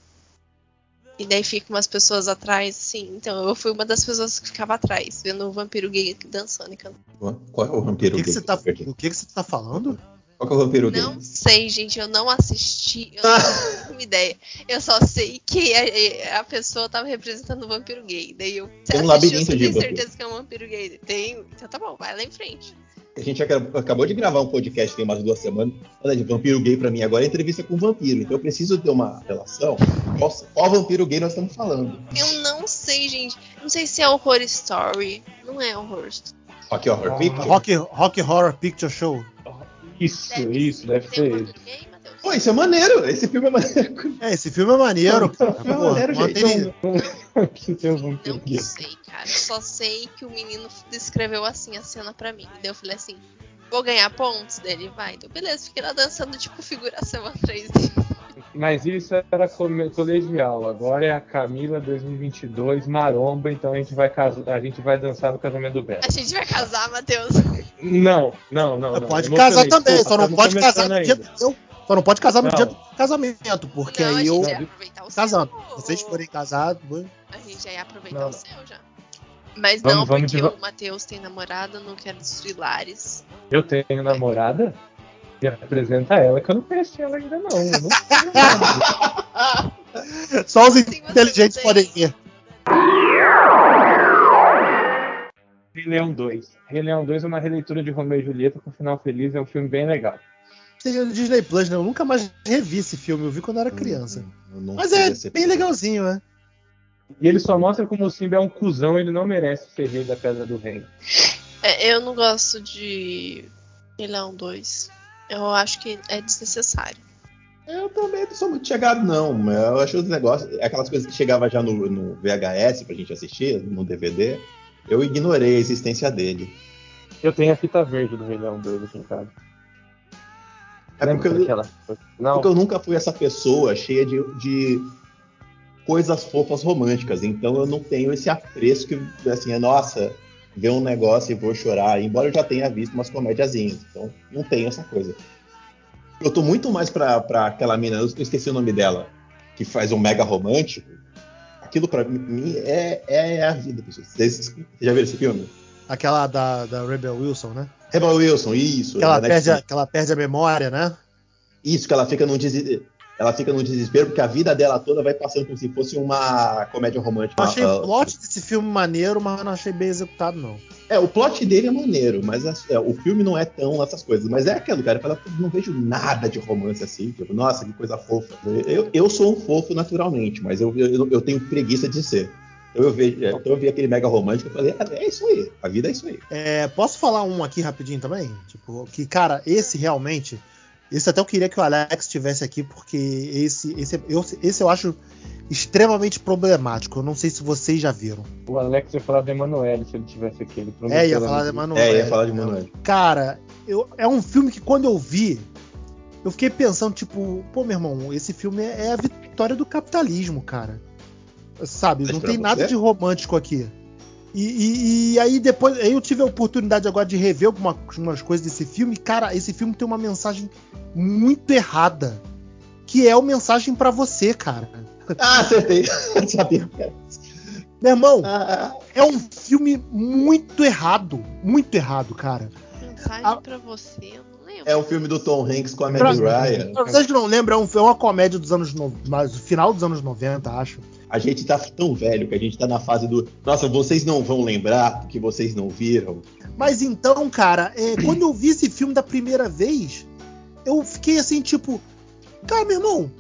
[SPEAKER 3] e daí ficam umas pessoas atrás, assim. Então eu fui uma das pessoas que ficava atrás, vendo o vampiro gay dançando e cantando.
[SPEAKER 4] Qual é o
[SPEAKER 1] O
[SPEAKER 4] vampiro
[SPEAKER 1] que, que
[SPEAKER 4] gay?
[SPEAKER 1] você tá, o que, que você tá falando?
[SPEAKER 4] Qual que é o vampiro?
[SPEAKER 3] Não sei, gente, eu não assisti, eu não tenho nenhuma ideia. Eu só sei que a, a pessoa tava representando o vampiro gay. Daí eu
[SPEAKER 4] Tem um
[SPEAKER 3] assisti,
[SPEAKER 4] labirinto
[SPEAKER 3] eu
[SPEAKER 4] de
[SPEAKER 3] tenho
[SPEAKER 4] vampiro.
[SPEAKER 3] certeza que é um vampiro gay. Tem, então tá bom, vai lá em frente.
[SPEAKER 4] A gente aca- acabou de gravar um podcast tem umas duas semanas, falando de vampiro gay pra mim. Agora é entrevista com vampiro, então eu preciso ter uma relação. Qual, qual vampiro gay nós estamos falando?
[SPEAKER 3] Eu não sei, gente. Não sei se é horror story. Não é horror story.
[SPEAKER 4] Ó, Horror
[SPEAKER 2] Ah,
[SPEAKER 4] Picture.
[SPEAKER 1] Rock, Rock Horror Picture Show.
[SPEAKER 2] Isso,
[SPEAKER 3] Deve
[SPEAKER 2] isso, deve ser ele.
[SPEAKER 4] Pô, isso é maneiro. Esse filme é maneiro.
[SPEAKER 1] É, esse filme é maneiro, cara.
[SPEAKER 4] filme é maneiro,
[SPEAKER 1] não
[SPEAKER 4] gente.
[SPEAKER 3] Não sei, cara. Só sei que o menino descreveu assim a cena pra mim. Daí eu falei assim: vou ganhar pontos dele? Vai. Então, beleza, fiquei lá dançando tipo figuração atrás dele.
[SPEAKER 2] Mas isso era colegial. Agora é a Camila 2022 maromba, então a gente vai casar, a gente vai dançar no casamento do Beto.
[SPEAKER 3] A gente vai casar, Matheus.
[SPEAKER 2] Não, não, não. não.
[SPEAKER 1] Pode
[SPEAKER 2] Emocionei,
[SPEAKER 1] casar também,
[SPEAKER 2] desculpa,
[SPEAKER 1] só não pode casar no dia do seu. Só não pode casar no
[SPEAKER 2] Não.
[SPEAKER 1] dia do casamento, porque
[SPEAKER 3] não, a
[SPEAKER 1] aí
[SPEAKER 3] gente
[SPEAKER 1] eu.
[SPEAKER 3] vai aproveitar o
[SPEAKER 1] Casando.
[SPEAKER 3] seu.
[SPEAKER 1] Se vocês forem casados.
[SPEAKER 3] A gente já ia aproveitar
[SPEAKER 2] Não,
[SPEAKER 3] o seu já. Mas
[SPEAKER 2] Vamos-
[SPEAKER 3] não,
[SPEAKER 2] vamos
[SPEAKER 3] porque
[SPEAKER 2] de
[SPEAKER 3] o Matheus tem namorada, não quero destruir lares.
[SPEAKER 2] Eu tenho namorada? E apresenta ela, que eu não conheci ela ainda não. Eu não.
[SPEAKER 1] Só os inteligentes podem ver.
[SPEAKER 2] Rei Leão 2. Rei Leão 2 é uma releitura de Romeu e Julieta com final feliz, é um filme bem legal.
[SPEAKER 1] Tem no Disney Plus, né? Eu nunca mais revi esse filme, eu vi quando eu era criança.
[SPEAKER 4] Eu
[SPEAKER 1] Mas é bem
[SPEAKER 4] filme.
[SPEAKER 1] legalzinho, né?
[SPEAKER 2] E ele só mostra como o Simba é um cuzão, ele não merece ser rei da Pedra do Reino.
[SPEAKER 3] É, eu não gosto de Rei Leão 2. Eu acho que é desnecessário.
[SPEAKER 4] Eu também não sou muito chegado, não. mas Eu acho os negócios, aquelas coisas que chegava já no, no VHS pra gente assistir, no DVD, eu ignorei a existência dele.
[SPEAKER 2] Eu tenho a fita verde do Rei Leão 2 aqui em casa.
[SPEAKER 4] É porque eu,
[SPEAKER 2] daquela coisa? Não,
[SPEAKER 4] porque eu nunca fui essa pessoa cheia de, de coisas fofas românticas. Então eu não tenho esse apreço que, assim, é nossa, ver um negócio e vou chorar. Embora eu já tenha visto umas comédiazinhas. Então não tenho essa coisa. Eu tô muito mais pra, pra aquela mina, eu esqueci o nome dela, que faz um mega romântico. Aquilo pra mim é, é a vida, pessoal. Vocês, vocês já viram esse filme?
[SPEAKER 1] Aquela da, da Rebel Wilson, né?
[SPEAKER 4] Rebel Wilson, isso.
[SPEAKER 1] Que ela, perde a, que ela perde a memória, né?
[SPEAKER 4] Isso, que ela fica num. Ela fica num desespero porque a vida dela toda vai passando como se fosse uma comédia romântica.
[SPEAKER 1] Eu achei o plot desse filme maneiro, mas não achei bem executado, não.
[SPEAKER 4] É, o plot dele é maneiro, mas as- é, o filme não é tão essas coisas. Mas é aquilo, cara. Eu não vejo nada de romance assim. Tipo, nossa, que coisa fofa. Eu, eu sou um fofo naturalmente, mas eu, eu, eu tenho preguiça de ser. Então eu, vejo, é, então eu vi aquele mega romântico e falei, ah, é isso aí. A vida é isso aí.
[SPEAKER 1] É, posso falar um aqui rapidinho também? Tipo, que, cara, esse realmente. Esse até eu queria que o Alex estivesse aqui, porque esse, esse, eu, esse eu acho extremamente problemático. Eu não sei se vocês já viram.
[SPEAKER 2] o Alex ia falar do Emanuele se ele tivesse aqui. Ele prometeu
[SPEAKER 1] É, ia falar de. Emanuel.
[SPEAKER 4] É, ia falar de Manuel.
[SPEAKER 1] Cara, eu, é um filme que quando eu vi, eu fiquei pensando, tipo, pô, meu irmão, esse filme é, é a vitória do capitalismo, cara. Sabe,
[SPEAKER 4] Mas
[SPEAKER 1] não tem nada
[SPEAKER 4] você?
[SPEAKER 1] de romântico aqui. E, e- e aí depois, aí eu tive a oportunidade agora de rever algumas umas coisas desse filme. Cara, esse filme tem uma mensagem muito errada. Que é uma mensagem pra você, cara.
[SPEAKER 4] Ah, acertei. Eu sabia. cara.
[SPEAKER 1] Meu irmão,
[SPEAKER 4] Ah,
[SPEAKER 1] é um filme muito errado. Muito errado, cara.
[SPEAKER 3] Mensagem
[SPEAKER 1] Ah.
[SPEAKER 3] pra você, eu não lembro.
[SPEAKER 4] é o filme do Tom Hanks com a Meg Ryan.
[SPEAKER 1] Pra vocês que não lembram, é, um- é uma comédia dos anos no, final dos anos 90, acho.
[SPEAKER 4] A gente tá tão velho que a gente tá na fase do. Nossa, vocês não vão lembrar porque vocês não viram.
[SPEAKER 1] Mas então, cara, é, quando eu vi esse filme da primeira vez, eu fiquei assim, tipo, cara, meu irmão,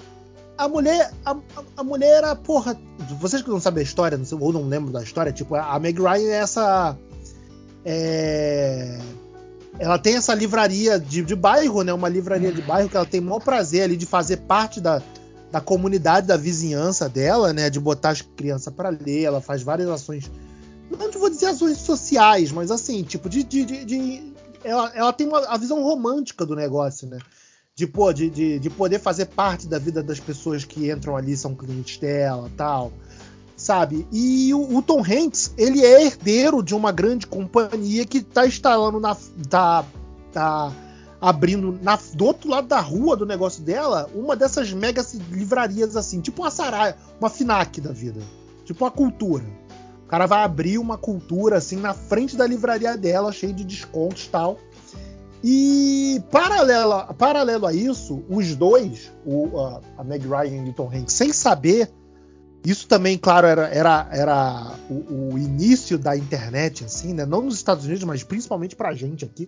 [SPEAKER 1] a mulher, a, a- mulher era, porra, vocês que não sabem a história, não sei, ou não lembram da história, tipo, a Meg Ryan é essa, é, ela tem essa livraria de, de bairro, né, uma livraria de bairro que ela tem o maior prazer ali de fazer parte da, da comunidade, da vizinhança dela, né, de botar as crianças para ler, ela faz várias ações não vou dizer ações sociais, mas assim, tipo, de. de, de- de- ela, ela tem uma, a visão romântica do negócio, né? De, pô, de, de, de poder fazer parte da vida das pessoas que entram ali, são clientes dela tal. Sabe? E o, o Tom Hanks, ele é herdeiro de uma grande companhia que tá instalando na. tá, tá abrindo na, do outro lado da rua do negócio dela uma dessas mega livrarias assim, tipo uma Saraya, uma Finac da vida. Tipo uma cultura. O cara vai abrir uma cultura assim na frente da livraria dela, cheio de descontos tal. E paralela, paralelo a isso, os dois, o, a, a Meg Ryan e o Tom Hanks, sem saber, isso também, claro, era, era, era o, o início da internet, assim, né? Não nos Estados Unidos, mas principalmente pra gente aqui.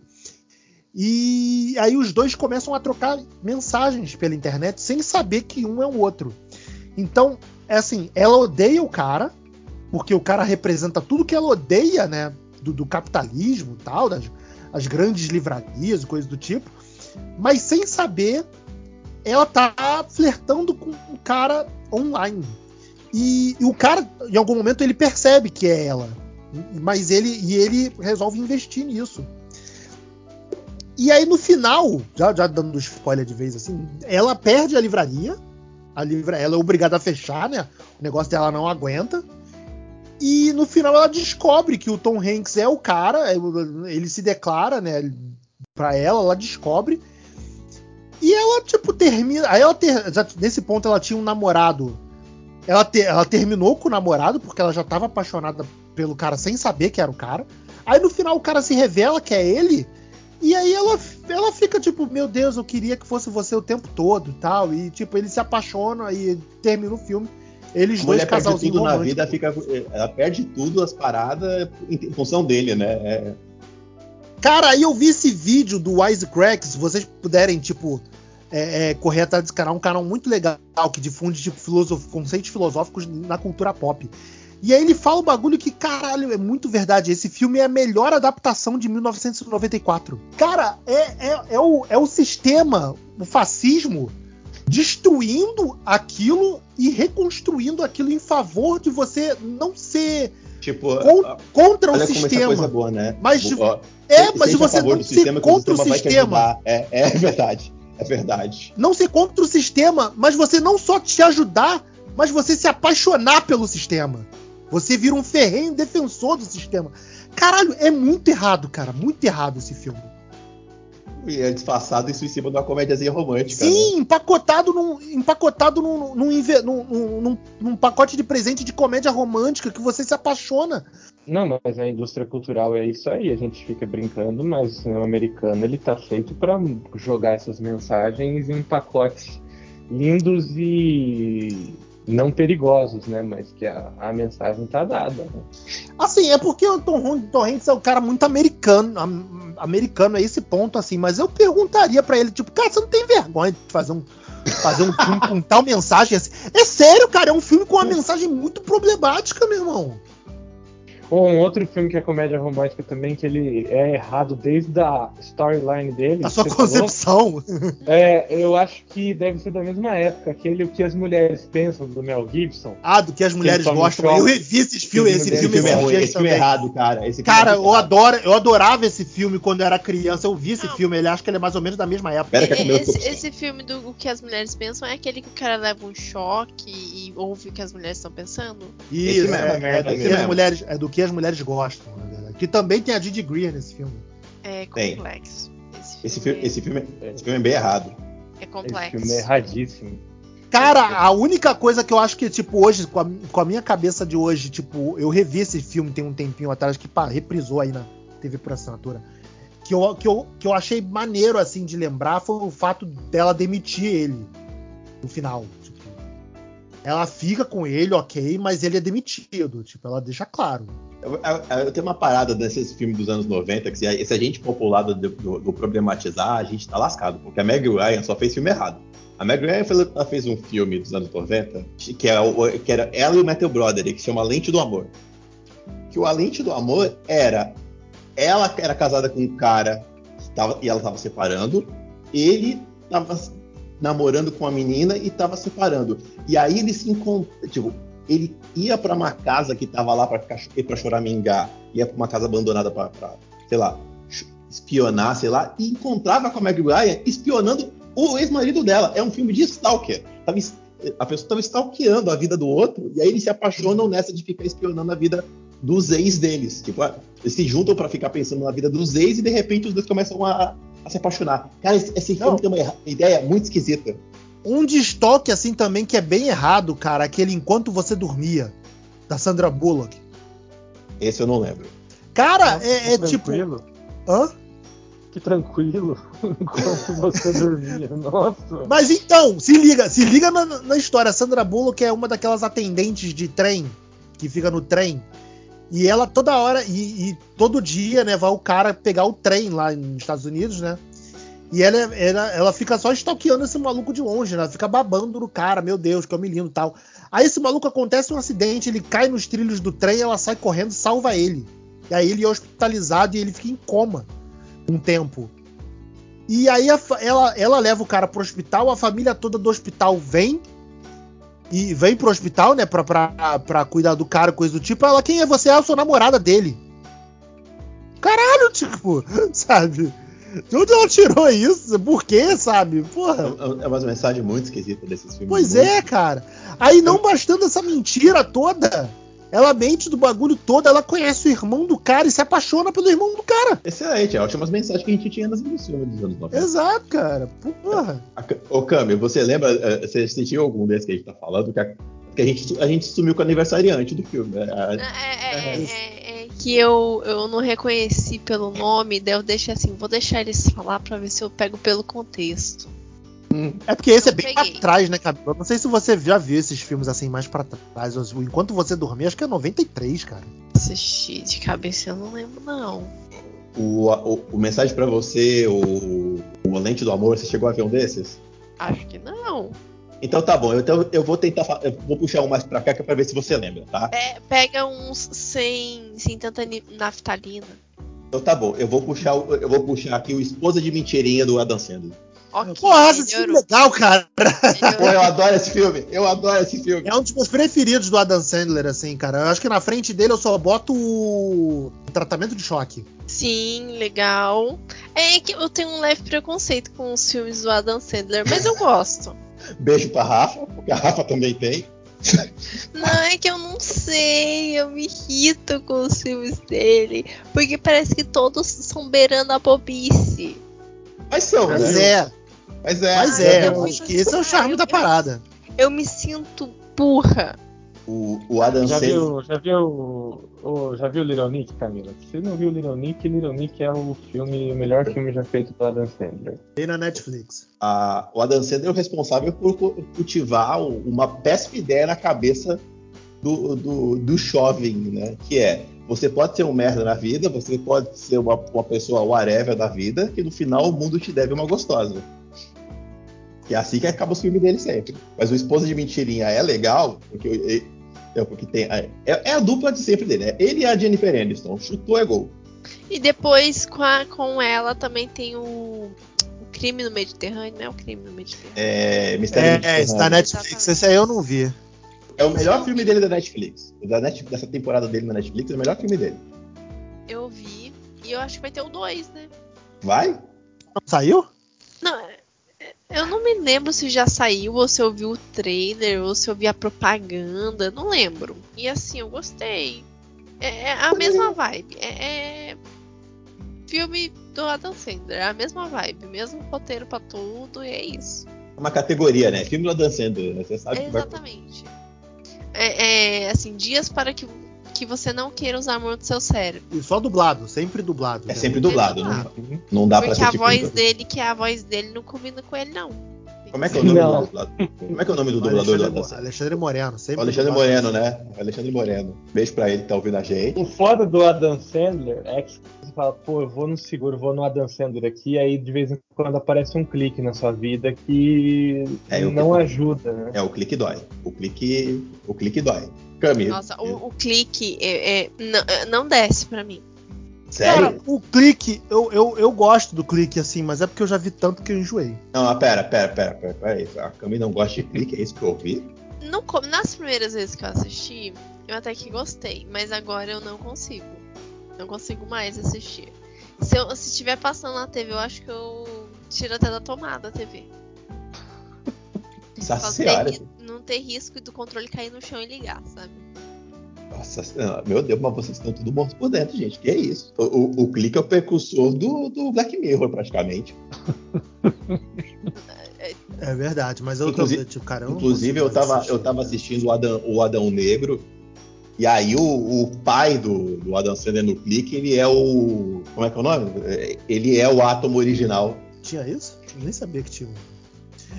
[SPEAKER 1] E aí os dois começam a trocar mensagens pela internet sem saber que um é o outro. Então, é assim, ela odeia o cara, porque o cara representa tudo que ela odeia, né? Do, do capitalismo e tal, das as grandes livrarias e coisas do tipo. Mas sem saber, ela tá flertando com um cara online. E, e o cara, em algum momento, ele percebe que é ela. Mas ele e ele resolve investir nisso. E aí no final, já, já dando spoiler de vez assim, ela perde a livraria. A livra, ela é obrigada a fechar, né? O negócio dela não aguenta. E no final ela descobre que o Tom Hanks é o cara, ele se declara, né, pra ela, ela descobre. E ela, tipo, termina. Aí ela ter, já, nesse ponto ela tinha um namorado. Ela, te, ela terminou com o namorado, porque ela já tava apaixonada pelo cara sem saber que era o cara. Aí no final o cara se revela que é ele. E aí ela, ela fica tipo, meu Deus, eu queria que fosse você o tempo todo e tal. E tipo, ele se apaixona e termina o filme. Eles
[SPEAKER 4] A
[SPEAKER 1] dois
[SPEAKER 4] mulher perde tudo na vida, fica, ela perde tudo, as paradas, em função dele, né? É,
[SPEAKER 1] Cara, aí eu vi esse vídeo do Wisecrack, se vocês puderem, tipo, é, é, correr atrás desse canal, um canal muito legal que difunde tipo, filosof... conceitos filosóficos na cultura pop. E aí ele fala um bagulho que, caralho, é muito verdade. Esse filme é a melhor adaptação de 1994. Cara, é, é, é, o, é o sistema, o fascismo, destruindo aquilo e reconstruindo aquilo em favor de você não ser
[SPEAKER 4] Tipo,
[SPEAKER 1] con- contra o
[SPEAKER 4] essa
[SPEAKER 1] sistema.
[SPEAKER 4] coisa é boa, né?
[SPEAKER 1] Mas,
[SPEAKER 4] Tipo, ó,
[SPEAKER 1] é,
[SPEAKER 4] se-
[SPEAKER 1] mas
[SPEAKER 4] seja a
[SPEAKER 1] você não ser
[SPEAKER 4] sistema,
[SPEAKER 1] contra o sistema.
[SPEAKER 4] ajudar. É, é verdade. É verdade.
[SPEAKER 1] Não ser contra o sistema, mas você não só te ajudar, mas você se apaixonar pelo sistema. Você vira um ferrenho defensor do sistema. Caralho, é muito errado, cara. Muito errado esse filme.
[SPEAKER 4] E é disfarçado isso em cima de uma comédiazinha romântica. né?
[SPEAKER 1] Sim, empacotado num, empacotado num, num- num- num- num pacote de presente de comédia romântica que você se apaixona.
[SPEAKER 2] Não, mas a indústria cultural é isso aí. A gente fica brincando, mas o cinema americano ele tá feito para jogar essas mensagens em pacotes lindos e não perigosos, né? Mas que a, a mensagem tá dada. né?
[SPEAKER 1] Assim, é porque o Tom, Hanks é um cara muito americano, am- americano a esse ponto, assim, mas eu perguntaria pra ele, tipo, cara, você não tem vergonha de fazer um, fazer um filme com tal mensagem assim? É sério, cara, é um filme com uma mensagem muito problemática, meu irmão.
[SPEAKER 2] Ou um outro filme que é comédia romântica também, que ele é errado desde a storyline dele.
[SPEAKER 1] A sua
[SPEAKER 2] que você falou.
[SPEAKER 1] concepção.
[SPEAKER 2] É, eu acho que deve ser da mesma época, aquele O que as mulheres pensam do Mel Gibson.
[SPEAKER 1] Ah, do que as mulheres
[SPEAKER 2] um
[SPEAKER 1] gostam.
[SPEAKER 2] choque.
[SPEAKER 1] Eu revi esses filmes, esse
[SPEAKER 2] Esse
[SPEAKER 1] filme
[SPEAKER 4] Esse filme é esse filme é errado, cara. Esse filme
[SPEAKER 1] Cara,
[SPEAKER 4] é
[SPEAKER 1] eu, adoro, eu adorava esse filme quando eu era criança. Eu vi esse
[SPEAKER 3] Não.
[SPEAKER 1] filme, ele acho que ele é mais ou menos da mesma época.
[SPEAKER 4] Que
[SPEAKER 3] Esse, esse filme do O que as mulheres pensam é aquele que o cara leva um choque e ouve o que as mulheres estão pensando?
[SPEAKER 1] Isso,
[SPEAKER 4] mesmo,
[SPEAKER 1] é, é
[SPEAKER 2] merda
[SPEAKER 1] do que
[SPEAKER 4] mesmo.
[SPEAKER 1] as mulheres, é do que as mulheres gostam, na verdade. Que também tem a Didi Greer nesse filme.
[SPEAKER 3] É
[SPEAKER 4] Tem.
[SPEAKER 3] complexo.
[SPEAKER 4] Esse filme, esse, filme, esse filme é bem errado.
[SPEAKER 3] é
[SPEAKER 2] Esse
[SPEAKER 3] complexo.
[SPEAKER 2] filme é erradíssimo.
[SPEAKER 1] Cara, a única coisa que eu acho que, tipo, hoje, com a, com a minha cabeça de hoje, tipo, eu revi esse filme tem um tempinho atrás, que pá, reprisou aí na TV por assinatura. Que eu, que, eu, que eu achei maneiro, assim, de lembrar foi o fato dela demitir ele no final. Tipo, ela fica com ele, ok, mas ele é demitido. Tipo, ela deixa claro.
[SPEAKER 4] Eu, tenho uma parada desses filmes dos anos 90 que se a, se gente lado do, do- do problematizar, a gente tá lascado, porque a Meg Ryan só fez filme errado. A Meg Ryan fez, ela fez um filme dos anos 90 que, é que era ela e o Matthew Broderick, que chama A Lente do Amor. Que o A Lente do Amor era ela era casada com um cara tava, e ela tava separando, ele tava namorando com uma menina e tava separando. E aí eles se encontram, tipo, ele ia pra uma casa que tava lá pra, ficar, pra choramingar, ia pra uma casa abandonada pra, pra, sei lá, espionar, sei lá, e encontrava com a Meg Ryan espionando o ex-marido dela. É um filme de stalker. Tava a pessoa tava stalkeando a vida do outro, e aí eles se apaixonam nessa de ficar espionando a vida dos ex deles. Tipo, ah, eles se juntam pra ficar pensando na vida dos ex e de repente os dois começam a, a se apaixonar. Cara, esse, esse filme tem uma ideia muito esquisita.
[SPEAKER 1] Um destoque, assim, também, que é bem errado, cara, aquele Enquanto Você Dormia, da Sandra Bullock.
[SPEAKER 4] Esse eu não lembro.
[SPEAKER 1] Cara,
[SPEAKER 2] Nossa,
[SPEAKER 1] é, é
[SPEAKER 2] que
[SPEAKER 1] tipo.
[SPEAKER 2] tranquilo.
[SPEAKER 1] Hã?
[SPEAKER 2] Que tranquilo enquanto você dormia. Nossa.
[SPEAKER 1] Mas então, se liga, se liga na, na história. A Sandra Bullock é uma daquelas atendentes de trem que fica no trem. E ela toda hora, e, e todo dia, né, vai o cara pegar o trem lá nos Estados Unidos, né? E ela, ela, ela fica só stalkeando esse maluco de longe, né? Ela fica babando no cara, meu Deus, que homem lindo tal. Aí esse maluco acontece um acidente, ele cai nos trilhos do trem, ela sai correndo salva ele. E aí ele é hospitalizado e ele fica em coma um tempo. E aí a ela, ela leva o cara pro hospital, a família toda do hospital vem. E vem pro hospital, né, pra, pra, pra cuidar do cara, coisa do tipo. Ela, quem é você? Ah, eu sou namorada dele. Caralho, tipo, sabe? De onde ela tirou isso? Por quê, sabe? Porra.
[SPEAKER 4] É é uma mensagem muito esquisita desses filmes.
[SPEAKER 1] Pois
[SPEAKER 4] Muito-
[SPEAKER 1] é, cara. Aí não bastando essa mentira toda, ela mente do bagulho todo, ela conhece o irmão do cara e se apaixona pelo irmão do cara.
[SPEAKER 4] Excelente, é ótimas mensagens que a gente tinha nos filmes dos anos 90.
[SPEAKER 1] Exato, cara. Porra.
[SPEAKER 4] Ô, Cami, você lembra, eh, você assistiu algum desses que a gente tá falando? Que a, que a, gente, a gente sumiu com o aniversariante do filme. né? A-
[SPEAKER 3] É, é- é- é- é que eu, eu não reconheci pelo nome, daí eu deixei assim, vou deixar eles falar pra ver se eu pego pelo contexto.
[SPEAKER 1] É porque esse é bem
[SPEAKER 3] peguei.
[SPEAKER 1] pra trás, né, Camila? Não sei se você já viu esses filmes assim mais pra trás. Enquanto Você Dormia, acho que é 93, cara.
[SPEAKER 3] Assisti de cabeça, eu não lembro, não.
[SPEAKER 4] o, o, o Mensagem pra Você, o, o Lente do Amor, você chegou a ver um desses?
[SPEAKER 3] Acho que não.
[SPEAKER 4] Então tá bom, então eu vou tentar. Eu vou puxar um mais pra cá que é pra ver se você lembra, tá?
[SPEAKER 3] É, pega uns sem, sem tanta naftalina.
[SPEAKER 4] Então tá bom, eu vou puxar, o- eu vou puxar aqui o Esposa de Mentirinha do Adam Sandler.
[SPEAKER 3] Ok,
[SPEAKER 1] Porra, esse filme é legal, cara.
[SPEAKER 4] Pô, eu adoro esse filme, eu adoro esse filme.
[SPEAKER 1] É um dos meus preferidos do Adam Sandler, assim, cara. Eu acho que na frente dele eu só boto o tratamento de choque.
[SPEAKER 3] Sim, legal. É que eu tenho um leve preconceito com os filmes do Adam Sandler, mas eu gosto.
[SPEAKER 4] Beijo pra Rafa, porque a Rafa também tem.
[SPEAKER 3] Não, é que eu não sei, eu me irrito com os filmes dele, porque parece que todos são beirando a bobice.
[SPEAKER 4] Mas são,
[SPEAKER 1] Mas
[SPEAKER 4] né?
[SPEAKER 1] é,
[SPEAKER 4] Mas é.
[SPEAKER 1] mas é.
[SPEAKER 3] eu-
[SPEAKER 1] Acho que esse é o charme da parada.
[SPEAKER 3] Eu me sinto burra.
[SPEAKER 4] O, o Adam
[SPEAKER 2] Já
[SPEAKER 4] Sandler.
[SPEAKER 2] viu, já viu, o, já viu Little Nick, Camila? Se você não viu Little Nick, Little Nick é o filme, o melhor filme já feito do Adam Sandler.
[SPEAKER 1] Tem na Netflix.
[SPEAKER 4] a- o Adam Sandler é o responsável por cu- cultivar uma péssima ideia na cabeça do, do, do jovem, né? Que é, você pode ser um merda na vida, você pode ser uma, uma pessoa whatever da vida, que no final o mundo te deve uma gostosa. E é assim que acaba o filme dele sempre. Mas o Esposa de Mentirinha é legal, porque, é, porque tem, é, é a dupla de sempre dele, né? Ele e a Jennifer Aniston. Chutou é gol.
[SPEAKER 3] E depois com, a- com ela também tem o, o crime no Mediterrâneo, não é o crime no Mediterrâneo.
[SPEAKER 4] É, Mistério
[SPEAKER 1] É,
[SPEAKER 4] Mediterrâneo.
[SPEAKER 1] esse da Netflix.
[SPEAKER 3] Exatamente.
[SPEAKER 1] Esse aí eu não vi.
[SPEAKER 4] É o melhor filme dele da Netflix. O Da Net, dessa temporada dele na Netflix é o melhor filme dele.
[SPEAKER 3] Eu vi. E eu acho que vai ter o 2, né?
[SPEAKER 4] Vai?
[SPEAKER 1] Não saiu?
[SPEAKER 3] É- eu não me lembro se já saiu, ou se eu vi o trailer, ou se eu vi a propaganda, não lembro. E assim, eu gostei. É, é a mesma vibe. É, é filme do Adam Sandler, é a mesma vibe, mesmo roteiro pra tudo, e é isso.
[SPEAKER 4] É uma categoria, né? Filme do Adam Sandler, né? Você sabe que vai...
[SPEAKER 3] Exatamente. É, é, assim, dias para que, que você não queira usar muito seu cérebro.
[SPEAKER 1] E só dublado, sempre dublado.
[SPEAKER 4] É
[SPEAKER 1] né?
[SPEAKER 4] sempre dublado. Não,
[SPEAKER 3] dublado.
[SPEAKER 4] não dá pra
[SPEAKER 3] Porque a
[SPEAKER 4] assistir
[SPEAKER 3] voz
[SPEAKER 4] filme.
[SPEAKER 3] dele, que é a voz dele, não combina com ele, não.
[SPEAKER 4] Como é que é o nome
[SPEAKER 2] Não.
[SPEAKER 4] do dublador? Como é que é o nome do dublador do
[SPEAKER 1] Alexandre? Alexandre Moreno. Sempre
[SPEAKER 4] O Alexandre. Moreno, né? O Alexandre Moreno. Beijo pra ele que tá ouvindo a gente.
[SPEAKER 2] O foda do Adam Sandler é que você fala, pô, eu vou no seguro, vou no Adam Sandler aqui, aí de vez em quando aparece um clique na sua vida que
[SPEAKER 4] É,
[SPEAKER 2] não ajuda, né?
[SPEAKER 4] É, o clique dói. O clique, o clique dói. Cami,
[SPEAKER 3] Nossa, o, o clique é, é, não, é, não desce pra mim.
[SPEAKER 4] sério?
[SPEAKER 1] Cara, o clique, eu, eu, eu gosto do clique, assim, mas é porque eu já vi tanto que eu enjoei.
[SPEAKER 4] Não, mas pera, pera, pera, pera, pera aí. A Cami não gosta de clique, é isso que eu ouvi?
[SPEAKER 3] No nas primeiras vezes que eu assisti, eu até que gostei, mas agora eu não consigo. Não consigo mais assistir. Se, eu, se estiver passando na TV, eu acho que eu tiro até da tomada a TV.
[SPEAKER 4] Nossa senhora.
[SPEAKER 3] ter não ter risco do controle cair no chão e ligar, sabe?
[SPEAKER 4] Nossa senhora. Meu Deus, mas vocês estão tudo mortos por dentro, gente. Que é isso? O, o, o clique é o precursor do, do Black Mirror, praticamente.
[SPEAKER 1] É verdade, mas eu
[SPEAKER 4] Inclusive-
[SPEAKER 1] tô, tipo, cara, eu
[SPEAKER 4] Inclusive, eu tava,
[SPEAKER 1] assistir.
[SPEAKER 4] eu tava assistindo o Adão, o Adão Negro. E aí o, o pai do, do Adam Sandler no clique, ele é o. Como é que é o nome? É, Ele é o átomo original.
[SPEAKER 1] Tinha isso? Eu nem sabia que tinha.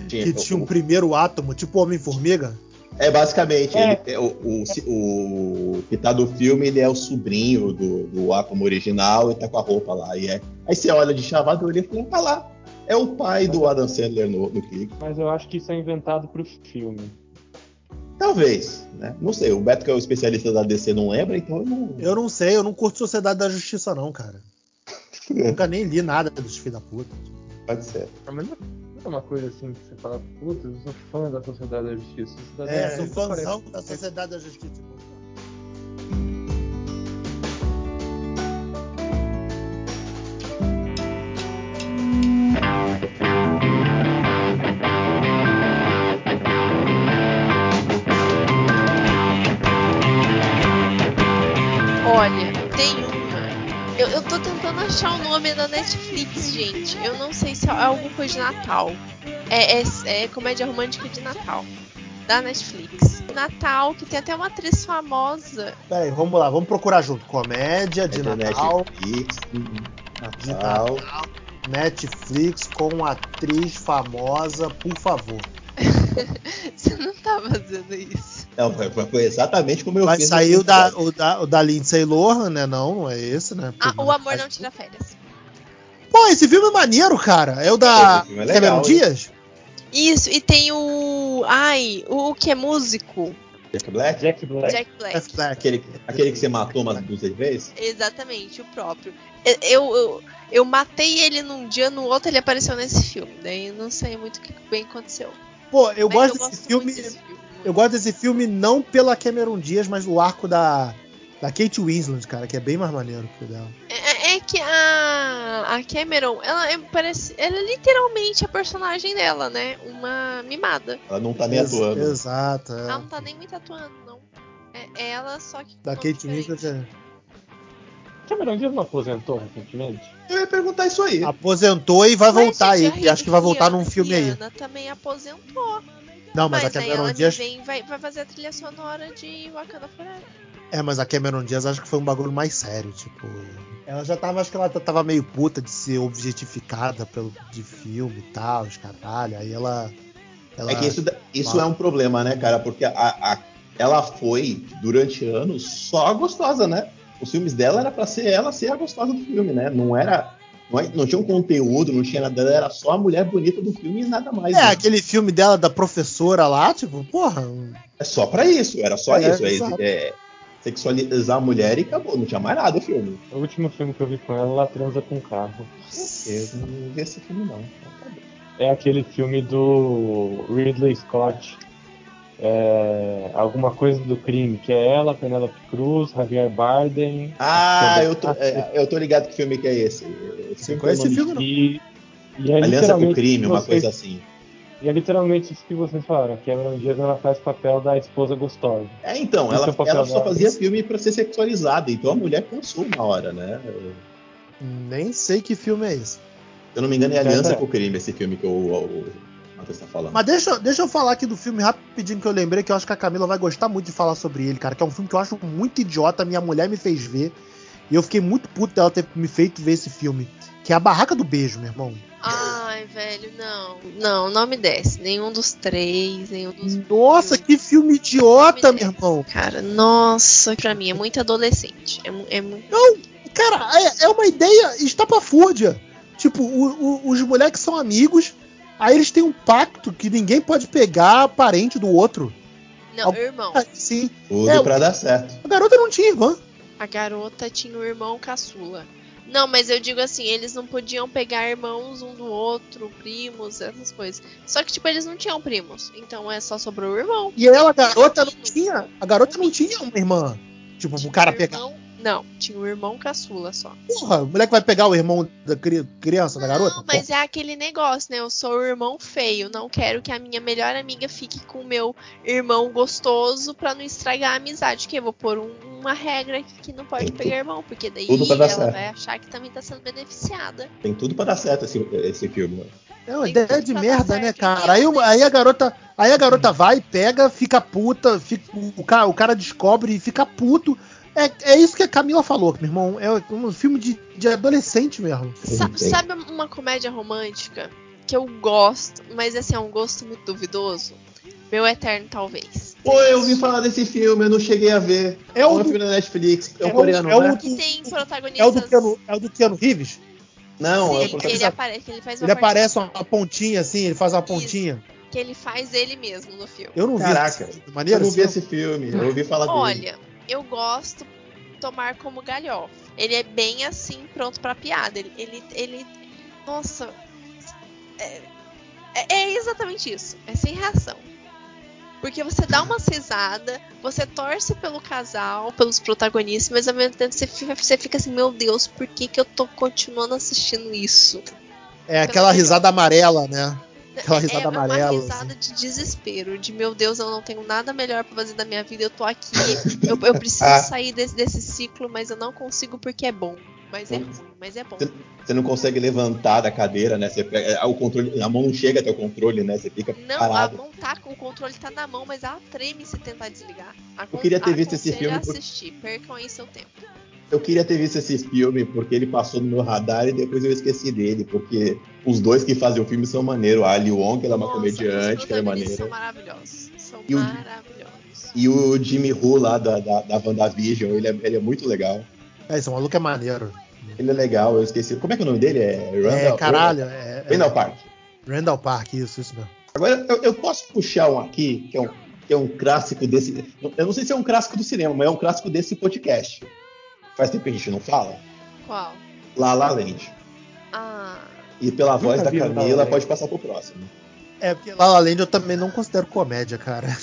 [SPEAKER 4] Tinha-
[SPEAKER 1] Que tinha um
[SPEAKER 4] o-
[SPEAKER 1] primeiro átomo, tipo Homem-Formiga.
[SPEAKER 4] É basicamente,
[SPEAKER 2] É.
[SPEAKER 4] ele o, o, o que tá do filme, ele é o sobrinho do, do átomo original e tá com a roupa lá. E é, aí você olha de chavado, e falei, tá lá. É o pai do Adam Sandler no, no clique.
[SPEAKER 2] Mas eu acho que isso é inventado pro filme.
[SPEAKER 4] Talvez, né? Não sei, o Beto, que é o especialista da DC, não lembra, então eu não.
[SPEAKER 1] Eu não sei, eu não curto Sociedade da Justiça, não, cara. Nunca nem li nada dos filhos da puta.
[SPEAKER 4] Pode ser.
[SPEAKER 2] É uma coisa assim que você fala, putz, eu sou fã da Sociedade da Justiça. Sociedade
[SPEAKER 1] É,
[SPEAKER 2] da
[SPEAKER 1] sou
[SPEAKER 2] Justiça
[SPEAKER 1] fãzão
[SPEAKER 2] parece-
[SPEAKER 1] da Sociedade da Justiça.
[SPEAKER 3] Olha, tem uma. Eu, eu tô tentando achar o nome da Netflix, gente. Eu não sei se é alguma coisa de Natal. É, é, é comédia romântica de Natal. Da Netflix. Natal, que tem até uma atriz famosa.
[SPEAKER 1] Peraí, vamos lá, vamos procurar junto. Comédia de
[SPEAKER 4] É
[SPEAKER 1] Natal.
[SPEAKER 4] Netflix,
[SPEAKER 1] De
[SPEAKER 4] Natal.
[SPEAKER 1] Natal. Netflix com atriz famosa, por favor.
[SPEAKER 3] Você não tá fazendo isso.
[SPEAKER 4] Não, foi, exatamente como eu
[SPEAKER 1] Vai
[SPEAKER 4] fiz. no
[SPEAKER 1] o da, o, da, o da Lindsay Lohan, né? Não, não é esse, né?
[SPEAKER 3] Ah,
[SPEAKER 1] Porque-
[SPEAKER 3] o amor não tira férias.
[SPEAKER 1] Pô, esse filme é maneiro, cara. É o da
[SPEAKER 4] é
[SPEAKER 1] Cameron
[SPEAKER 4] legal, hein?
[SPEAKER 1] Dias?
[SPEAKER 3] Isso, e tem o. Ai, o que é músico?
[SPEAKER 4] Jack Black?
[SPEAKER 2] Jack Black.
[SPEAKER 3] Jack Black.
[SPEAKER 1] Jack Black.
[SPEAKER 4] Aquele, aquele que você matou umas duas vezes?
[SPEAKER 3] Exatamente, o próprio. Eu, eu, eu matei ele num dia, no outro ele apareceu nesse filme. Daí eu não sei muito o que bem aconteceu.
[SPEAKER 1] Pô, eu
[SPEAKER 3] Mas
[SPEAKER 1] gosto
[SPEAKER 3] eu
[SPEAKER 1] desse filme.
[SPEAKER 3] desse filme, muito.
[SPEAKER 1] Eu gosto desse filme não pela Cameron Diaz, mas o arco da, da Kate Winslet, cara, que é bem mais maneiro que o dela.
[SPEAKER 3] É, é que a, a Cameron, ela é, parece, ela é literalmente a personagem dela, né? Uma mimada.
[SPEAKER 4] Ela não tá nem
[SPEAKER 1] Ex-
[SPEAKER 4] atuando.
[SPEAKER 1] Exato. é.
[SPEAKER 3] Ela não tá nem muito atuando, não. É ela, só que.
[SPEAKER 1] Da Kate. Winslet é.
[SPEAKER 2] Cameron Diaz não aposentou recentemente?
[SPEAKER 4] Eu ia perguntar isso aí.
[SPEAKER 1] aposentou e vai
[SPEAKER 3] Ué,
[SPEAKER 1] voltar
[SPEAKER 3] gente,
[SPEAKER 1] aí. E acho que vai voltar
[SPEAKER 3] Rihanna-
[SPEAKER 1] num filme aí.
[SPEAKER 3] Rihanna também aposentou.
[SPEAKER 1] Não, mas,
[SPEAKER 3] Mas,
[SPEAKER 1] a Cameron Diaz.
[SPEAKER 3] vem vai, vai fazer a trilha sonora de Wakanda Forever.
[SPEAKER 1] É, mas a Cameron Diaz acho que foi um bagulho mais sério, tipo. Ela já tava, acho que ela tava meio puta de ser objetificada pelo de filme e tal, os caralho. Aí ela. ela
[SPEAKER 4] É que isso, isso é um problema, né, cara? Porque a, a- ela foi, durante anos, só a gostosa, né? Os filmes dela era pra ser ela ser a gostosa do filme, né? Não era. Não, é- não tinha um conteúdo, não tinha nada, era só a mulher bonita do filme e nada mais.
[SPEAKER 1] É,
[SPEAKER 4] né?
[SPEAKER 1] aquele filme dela da professora lá, tipo, porra.
[SPEAKER 4] É só pra isso, era só
[SPEAKER 1] É,
[SPEAKER 4] isso. É, é sexualizar a mulher e acabou, não tinha mais nada o filme.
[SPEAKER 2] O último filme que eu vi com ela, ela transa com um carro.
[SPEAKER 4] Eu não vi esse filme, não.
[SPEAKER 2] É aquele filme do Ridley Scott. É, alguma coisa do crime, que é ela, Penélope Cruz, Javier Bardem.
[SPEAKER 4] Ah, eu tô, é, eu tô ligado que filme que é esse. Esse filme
[SPEAKER 1] conhece esse filme,
[SPEAKER 2] E, e é
[SPEAKER 4] Aliança com o crime, uma
[SPEAKER 2] vocês-
[SPEAKER 4] coisa assim.
[SPEAKER 2] E é literalmente isso que vocês falaram. A Cameron Diaz ela faz papel da esposa gostosa.
[SPEAKER 4] É, então, ela,
[SPEAKER 2] é
[SPEAKER 4] ela só fazia filme pra ser sexualizada, então a mulher cansou uma hora, né?
[SPEAKER 1] Nem sei que filme é esse.
[SPEAKER 4] Se eu não me engano, é Aliança
[SPEAKER 2] É.
[SPEAKER 4] com o Crime, esse filme que o, o Matheus tá falando.
[SPEAKER 1] Mas deixa, deixa eu falar aqui do filme rapidinho que eu lembrei, que eu acho que a Camila vai gostar muito de falar sobre ele, cara. Que é um filme que eu acho muito idiota, minha mulher me fez ver. E eu fiquei muito puto dela ter me feito ver esse filme. Que é A Barraca do Beijo, meu irmão.
[SPEAKER 3] Ai, velho, não. Não, não me desce. Nenhum dos três, nenhum dos.
[SPEAKER 1] Nossa, que filme idiota, meu irmão.
[SPEAKER 3] Cara, nossa, pra mim é muito adolescente. É, é muito.
[SPEAKER 1] Cara, é, é uma ideia estapafúrdia. Tipo, o- o- os moleques são amigos, aí eles têm um pacto que ninguém pode pegar parente do outro.
[SPEAKER 3] Não,
[SPEAKER 1] Al-
[SPEAKER 3] irmão.
[SPEAKER 1] Sim.
[SPEAKER 4] Tudo
[SPEAKER 1] É,
[SPEAKER 4] pra dar certo.
[SPEAKER 1] A garota não tinha irmã.
[SPEAKER 3] A garota tinha o irmão caçula. Não, mas eu digo assim, eles não podiam pegar irmãos um do outro, primos, essas coisas. Só que, tipo, eles não tinham primos. Então é só sobrou o irmão.
[SPEAKER 1] E ela, a garota, não tinha. A garota não tinha uma irmã. Tipo, o cara pegar.
[SPEAKER 3] Não, tinha o irmão caçula só.
[SPEAKER 1] Porra, o moleque vai pegar o irmão da cri- criança, da garota?
[SPEAKER 3] Não, mas é aquele negócio, né? Eu sou o irmão feio. Não quero que a minha melhor amiga fique com o meu irmão gostoso pra não estragar a amizade. Que eu vou pôr um- uma regra aqui que não pode
[SPEAKER 4] Tem
[SPEAKER 3] pegar irmão. Porque daí ela
[SPEAKER 4] certo.
[SPEAKER 3] vai achar que também tá sendo beneficiada.
[SPEAKER 4] Tem tudo pra dar certo esse, esse filme.
[SPEAKER 1] É uma
[SPEAKER 3] Tem
[SPEAKER 1] ideia de merda, né, cara? Aí, aí a garota, aí a garota vai, pega, fica puta, fica- o, cara, o cara descobre e fica puto. É, é isso que a Camila falou, meu irmão. É um filme de, de adolescente mesmo.
[SPEAKER 3] Sa- sabe uma comédia romântica que eu gosto, mas assim, é um gosto muito duvidoso? Meu Eterno, talvez.
[SPEAKER 4] Pô, eu ouvi falar desse filme, eu não cheguei a ver.
[SPEAKER 1] É o
[SPEAKER 4] um
[SPEAKER 1] do-
[SPEAKER 4] filme na Netflix. É,
[SPEAKER 1] é
[SPEAKER 4] o coreano,
[SPEAKER 1] é o
[SPEAKER 4] né?
[SPEAKER 3] Que tem
[SPEAKER 1] É o do
[SPEAKER 3] protagonistas.
[SPEAKER 1] Keanu, é o do Keanu Reeves?
[SPEAKER 4] Não, é o
[SPEAKER 3] que ele
[SPEAKER 4] protagonista.
[SPEAKER 3] aparece, ele faz uma
[SPEAKER 1] Ele aparece uma, pontinha assim, ele faz uma pontinha.
[SPEAKER 3] Que ele faz ele mesmo no filme.
[SPEAKER 1] Eu não vi.
[SPEAKER 4] Caraca,
[SPEAKER 1] esse filme.
[SPEAKER 4] Eu
[SPEAKER 1] Maneiro
[SPEAKER 4] não vi
[SPEAKER 1] esse
[SPEAKER 4] esse filme, eu ouvi falar dele.
[SPEAKER 3] Olha, eu gosto tomar como galhofa. Ele é bem assim, pronto pra piada. Ele, ele, ele- nossa, é, é- é exatamente isso. É sem reação. Porque você dá uma risada, você torce pelo casal, pelos protagonistas, mas ao mesmo tempo você fica, você fica assim, meu Deus, por que, que eu tô continuando assistindo isso?
[SPEAKER 1] É aquela risada amarela, né? Aquela
[SPEAKER 3] É-
[SPEAKER 1] risada
[SPEAKER 3] é
[SPEAKER 1] amarela,
[SPEAKER 3] uma risada de desespero, de meu Deus, eu não tenho nada melhor pra fazer da minha vida, eu tô aqui, eu, eu preciso
[SPEAKER 4] Ah.
[SPEAKER 3] sair desse, desse ciclo, mas eu não consigo porque é bom. Mas é ruim, mas é bom.
[SPEAKER 4] Você não consegue levantar da cadeira, né? Você pega, o controle, a mão não chega até o controle, né? Você fica
[SPEAKER 3] Não, a
[SPEAKER 4] parado.
[SPEAKER 3] mão tá com o controle tá na mão, mas ela treme se tentar desligar. Acon-
[SPEAKER 4] queria ter visto esse filme
[SPEAKER 3] a
[SPEAKER 4] por-
[SPEAKER 3] assistir, percam aí seu tempo.
[SPEAKER 4] Eu queria ter visto esse filme porque ele passou no meu radar e depois eu esqueci dele, porque os dois que fazem o filme são maneiros. A Ali Wong, ela é uma
[SPEAKER 3] Nossa,
[SPEAKER 4] comediante, que é
[SPEAKER 3] protagonistas São
[SPEAKER 4] maneira.
[SPEAKER 3] maravilhosos. São
[SPEAKER 4] E o-
[SPEAKER 3] maravilhosos.
[SPEAKER 4] E o Jimmy Woo lá da, da, da WandaVision, ele é, ele é muito legal.
[SPEAKER 1] É, esse maluco é maneiro.
[SPEAKER 4] Ele é legal, eu esqueci. Como é que é o nome dele? É Randall,
[SPEAKER 1] É, caralho. É, é,
[SPEAKER 4] Randall Park.
[SPEAKER 1] Randall Park, isso, isso mesmo.
[SPEAKER 4] Agora, eu, eu posso puxar um aqui, que é um, que é um clássico desse. Eu não sei se é um clássico do cinema, mas é um clássico desse podcast. Faz tempo que a gente não fala.
[SPEAKER 3] Qual?
[SPEAKER 4] La La Land.
[SPEAKER 3] Ah.
[SPEAKER 4] E pela voz da Camila, pode passar pro próximo.
[SPEAKER 1] É, porque La La Land eu também não considero comédia, cara.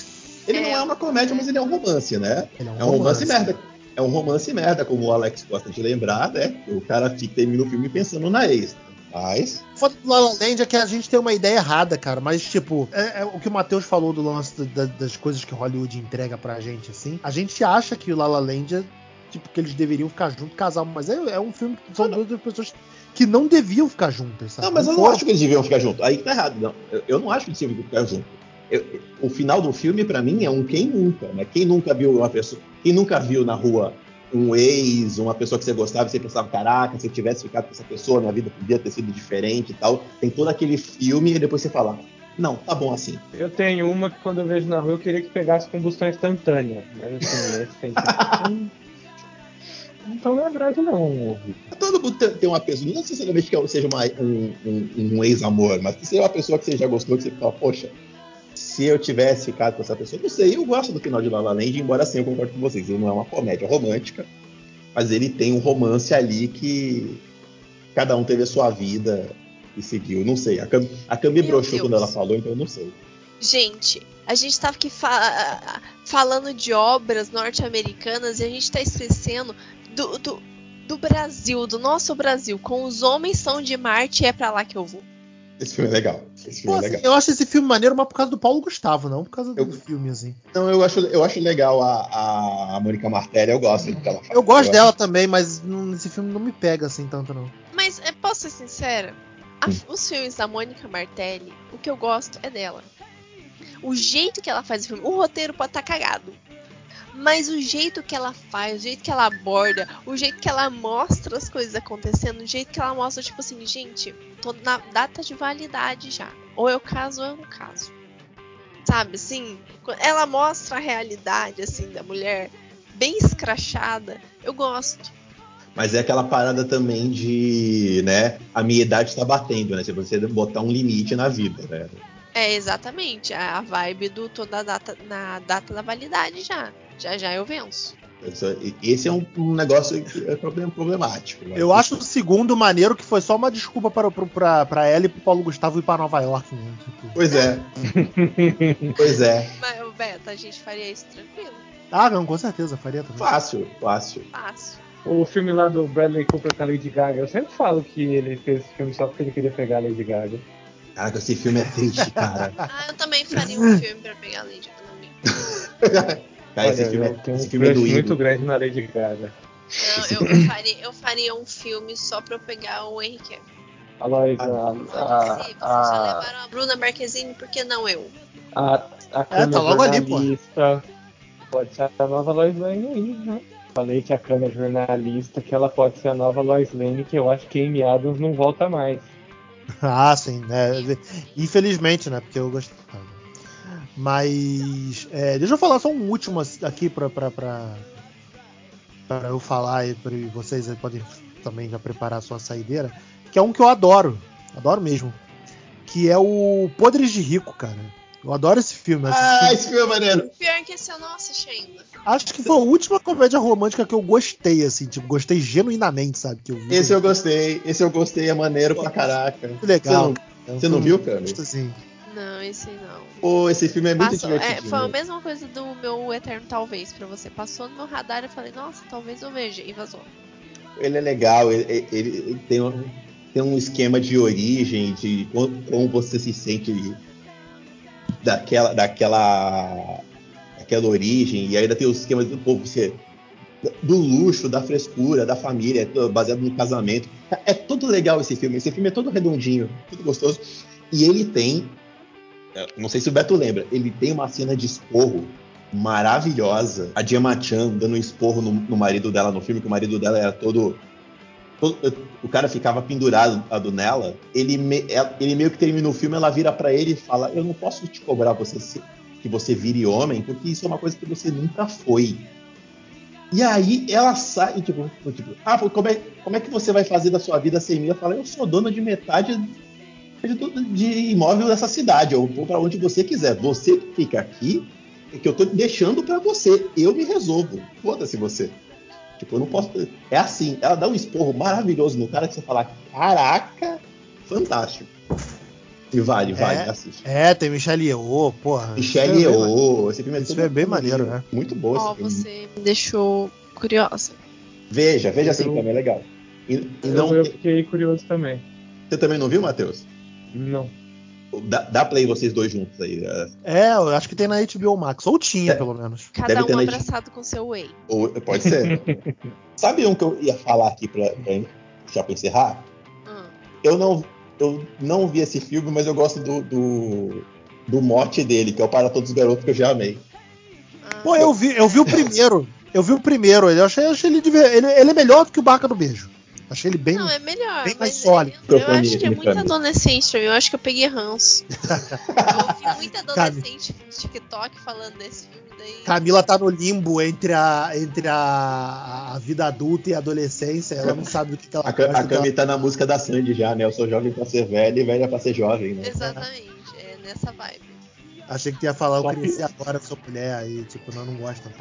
[SPEAKER 4] Ele
[SPEAKER 3] É.
[SPEAKER 4] não é uma comédia, mas ele é um romance, né?
[SPEAKER 1] Ele
[SPEAKER 4] É um romance merda. É um romance merda, como o Alex gosta de lembrar, né? O cara fica, termina o filme pensando na ex. Mas.
[SPEAKER 1] O foda do La La Land é que a gente tem uma ideia errada, cara. Mas, tipo, é, é o que o Matheus falou do lance da- das coisas que Hollywood entrega pra gente, assim. A gente acha que o La La Land é, tipo, que eles deveriam ficar juntos, casar. Mas é, é um filme que são duas pessoas que não deviam ficar juntas, sabe?
[SPEAKER 4] Não, mas eu não
[SPEAKER 1] foram.
[SPEAKER 4] acho que eles deviam ficar juntos. Aí que tá errado. Não. Eu, eu não acho que eles deviam ficar juntos. Eu- o final do filme, pra mim, é um quem nunca, né? Quem nunca viu uma pessoa. Quem nunca viu na rua um ex, uma pessoa que você gostava e você pensava, caraca, se eu tivesse ficado com essa pessoa, minha vida podia ter sido diferente e tal. Tem todo aquele filme e depois você fala, não, tá bom assim.
[SPEAKER 2] Eu tenho uma que quando eu vejo na rua eu queria que pegasse combustão instantânea. Mas assim, esse tem que. Hum, Não tão lembrado não.
[SPEAKER 4] Todo mundo tem, tem uma pessoa, não necessariamente que seja uma- um, um- um ex-amor, mas que seja uma pessoa que você já gostou, que você fala, poxa, se eu tivesse ficado com essa pessoa, não sei, eu gosto do final de La La Land, embora assim eu concordo com vocês, ele não é uma comédia romântica, mas ele tem um romance ali que cada um teve a sua vida e seguiu, não sei, a Cami, a Cami broxou quando ela falou, então eu não sei.
[SPEAKER 3] Gente, a gente tava aqui fa- falando de obras norte-americanas e a gente tá esquecendo do, do, do Brasil, do nosso Brasil. Com os homens são de Marte e é pra lá que eu vou.
[SPEAKER 4] Esse filme é legal, esse
[SPEAKER 1] Pô,
[SPEAKER 4] filme é
[SPEAKER 1] assim,
[SPEAKER 4] legal.
[SPEAKER 1] eu acho esse filme maneiro, mas por causa do Paulo Gustavo, não por causa do
[SPEAKER 4] Eu-
[SPEAKER 1] filme, assim.
[SPEAKER 4] Então eu acho, eu acho legal a, a Mônica Martelli, eu gosto do que ela faz.
[SPEAKER 1] Eu gosto
[SPEAKER 4] acho-
[SPEAKER 1] dela também, mas não- esse filme não me pega assim tanto, não.
[SPEAKER 3] Mas é, posso ser sincera? A-
[SPEAKER 4] Hum.
[SPEAKER 3] os filmes da Mônica Martelli, o que eu gosto é dela. O jeito que ela faz o filme, o roteiro pode estar cagado. Mas o jeito que ela faz, o jeito que ela aborda, o jeito que ela mostra as coisas acontecendo, o jeito que ela mostra, tipo assim, gente, tô na data de validade já. Ou eu caso ou eu não caso. Sabe, assim, ela mostra a realidade, assim, da mulher bem escrachada, eu gosto.
[SPEAKER 4] Mas é aquela parada também de, né, a minha idade tá batendo, né? Se você botar um limite na vida, né?
[SPEAKER 3] É exatamente a a vibe do toda a data na data da validade já. Já já eu venço.
[SPEAKER 4] Esse é um, um negócio que é problem- problemático. né?
[SPEAKER 1] Eu acho o segundo maneiro que foi só uma desculpa para, pra, pra ela e pro Paulo Gustavo ir pra Nova York, né? Tipo,
[SPEAKER 4] Pois é. pois é.
[SPEAKER 3] Mas, Beto, a gente faria isso tranquilo.
[SPEAKER 1] Ah, não, com certeza, faria também.
[SPEAKER 4] Fácil, fácil.
[SPEAKER 3] Fácil.
[SPEAKER 2] O filme lá do Bradley Cooper com a Lady Gaga, eu sempre falo que ele fez esse filme só porque ele queria pegar a Lady Gaga.
[SPEAKER 4] Caraca, esse filme é triste, cara.
[SPEAKER 3] Ah, eu também faria um filme pra pegar a Lady também.
[SPEAKER 4] Cara, esse
[SPEAKER 2] Olha,
[SPEAKER 4] filme,
[SPEAKER 2] eu
[SPEAKER 4] é,
[SPEAKER 2] tenho
[SPEAKER 4] esse
[SPEAKER 2] um
[SPEAKER 4] filme é doído.
[SPEAKER 2] muito grande na Lady Gaga.
[SPEAKER 3] Não, eu, eu faria, eu faria um filme só pra eu pegar o Henry Cavill.
[SPEAKER 2] A Lois,
[SPEAKER 4] Ah,
[SPEAKER 2] a,
[SPEAKER 3] Foda-se,
[SPEAKER 2] a,
[SPEAKER 3] vocês já levaram a Bruna Marquezine, por que não eu?
[SPEAKER 2] a, a
[SPEAKER 1] É, tá logo ali, pô.
[SPEAKER 2] jornalista. Pode ser a nova Lois Lane aí, né? Falei que a é jornalista, que ela pode ser a nova Lois Lane, que eu acho que Amy Adams não volta mais.
[SPEAKER 1] Ah, sim, né? Infelizmente, né? Porque eu gostava. Mas. é, deixa eu falar só um último aqui pra, pra, pra, pra eu falar e pra vocês aí podem também já preparar a sua saideira. Que é um que eu adoro. Adoro mesmo. Que é o Podres de Rico, cara. Eu adoro esse filme.
[SPEAKER 4] Ah,
[SPEAKER 1] que,
[SPEAKER 4] esse filme é maneiro.
[SPEAKER 3] Pior que esse eu não assisti ainda.
[SPEAKER 1] acho que foi a última comédia romântica que eu gostei, assim, tipo, gostei genuinamente, sabe? Que eu vi.
[SPEAKER 4] Esse eu gostei. Esse eu gostei, é maneiro pra caraca.
[SPEAKER 1] Legal.
[SPEAKER 4] Você não, você não viu, cara?
[SPEAKER 1] Assim.
[SPEAKER 3] Não, esse não.
[SPEAKER 4] Pô, esse filme é muito
[SPEAKER 3] Passou- é,
[SPEAKER 4] divertido.
[SPEAKER 3] foi a mesma coisa do meu Eterno Talvez pra você. Passou no meu radar e eu falei, nossa, talvez eu veja. E vazou.
[SPEAKER 4] Ele é legal, ele, ele- ele tem, um, tem um esquema de origem, de como, como você se sente daquela, daquela, daquela origem, e ainda tem os esquemas do povo ser do luxo, da frescura, da família, é baseado no casamento. É todo legal esse filme. Esse filme é todo redondinho, tudo gostoso. E ele tem, é, não sei se o Beto lembra, ele tem uma cena de esporro maravilhosa. A Diamachan dando um esporro no, no marido dela no filme, que o marido dela era todo. todo- o cara ficava pendurado do nela. Ele, me- ela- ele meio que termina o filme, ela vira pra ele e fala: Eu não posso te cobrar você se- que você vire homem, porque isso é uma coisa que você nunca foi. E aí ela sai, tipo, tipo ah, como é, como é que você vai fazer da sua vida sem mim? Ela fala, eu sou dona de metade de, de imóvel dessa cidade, ou para onde você quiser. Você fica aqui, que eu tô deixando para você. Eu me resolvo. Foda-se você. Tipo, eu não posso. É assim, ela dá um esporro maravilhoso no cara que você fala, caraca, fantástico. E vale, vale,
[SPEAKER 1] É,
[SPEAKER 4] assiste.
[SPEAKER 1] É, tem Michelle Yeoh, porra.
[SPEAKER 4] Michelle
[SPEAKER 1] é
[SPEAKER 4] Yeoh, esse filme é, todo
[SPEAKER 1] é bem maneiro, né?
[SPEAKER 4] Muito bom
[SPEAKER 3] Ó,
[SPEAKER 4] esse filme.
[SPEAKER 3] você me deixou curiosa.
[SPEAKER 4] Veja, veja assim também, é legal. E, e
[SPEAKER 2] Eu,
[SPEAKER 4] não,
[SPEAKER 2] eu fiquei curioso também.
[SPEAKER 4] você também não viu, Matheus?
[SPEAKER 2] Não.
[SPEAKER 4] Dá, dá play vocês dois juntos aí. é,
[SPEAKER 1] É, eu acho que tem na HBO Max. Ou tinha,
[SPEAKER 4] É.
[SPEAKER 1] pelo menos.
[SPEAKER 3] Cada
[SPEAKER 4] Deve
[SPEAKER 3] um abraçado com seu whey.
[SPEAKER 4] Ou, pode ser. Sabe um que eu ia falar aqui pra, pra já pra encerrar?
[SPEAKER 3] Hum.
[SPEAKER 4] Eu não, eu não vi esse filme, mas eu gosto do, do, do mote dele, que é o Para Todos os Garotos que eu já amei.
[SPEAKER 3] Ah,
[SPEAKER 1] Pô, eu vi, eu vi o primeiro. Eu vi o primeiro. Eu achei, achei ele, ele. Ele é melhor do que o Barca do Beijo. Achei ele bem.
[SPEAKER 3] Não, é melhor.
[SPEAKER 1] bem mais
[SPEAKER 3] mas
[SPEAKER 1] sólido.
[SPEAKER 3] Eu, eu acho que é muito adolescente pra mim. Eu acho que eu peguei ranço. eu ouvi muito adolescente no TikTok falando desse filme. Daí...
[SPEAKER 1] Camila tá no limbo entre a, entre a, a vida adulta e a adolescência. Ela não sabe do que, que ela
[SPEAKER 4] A, a
[SPEAKER 1] do que ela-
[SPEAKER 4] Cami tá na música da Sandy já, né? Eu sou jovem pra ser velho e velha pra ser jovem, né?
[SPEAKER 3] Exatamente, é nessa vibe.
[SPEAKER 1] Achei que tu ia falar, eu
[SPEAKER 2] Só que-
[SPEAKER 1] cresci agora, sou mulher, aí, tipo, não, não gosta.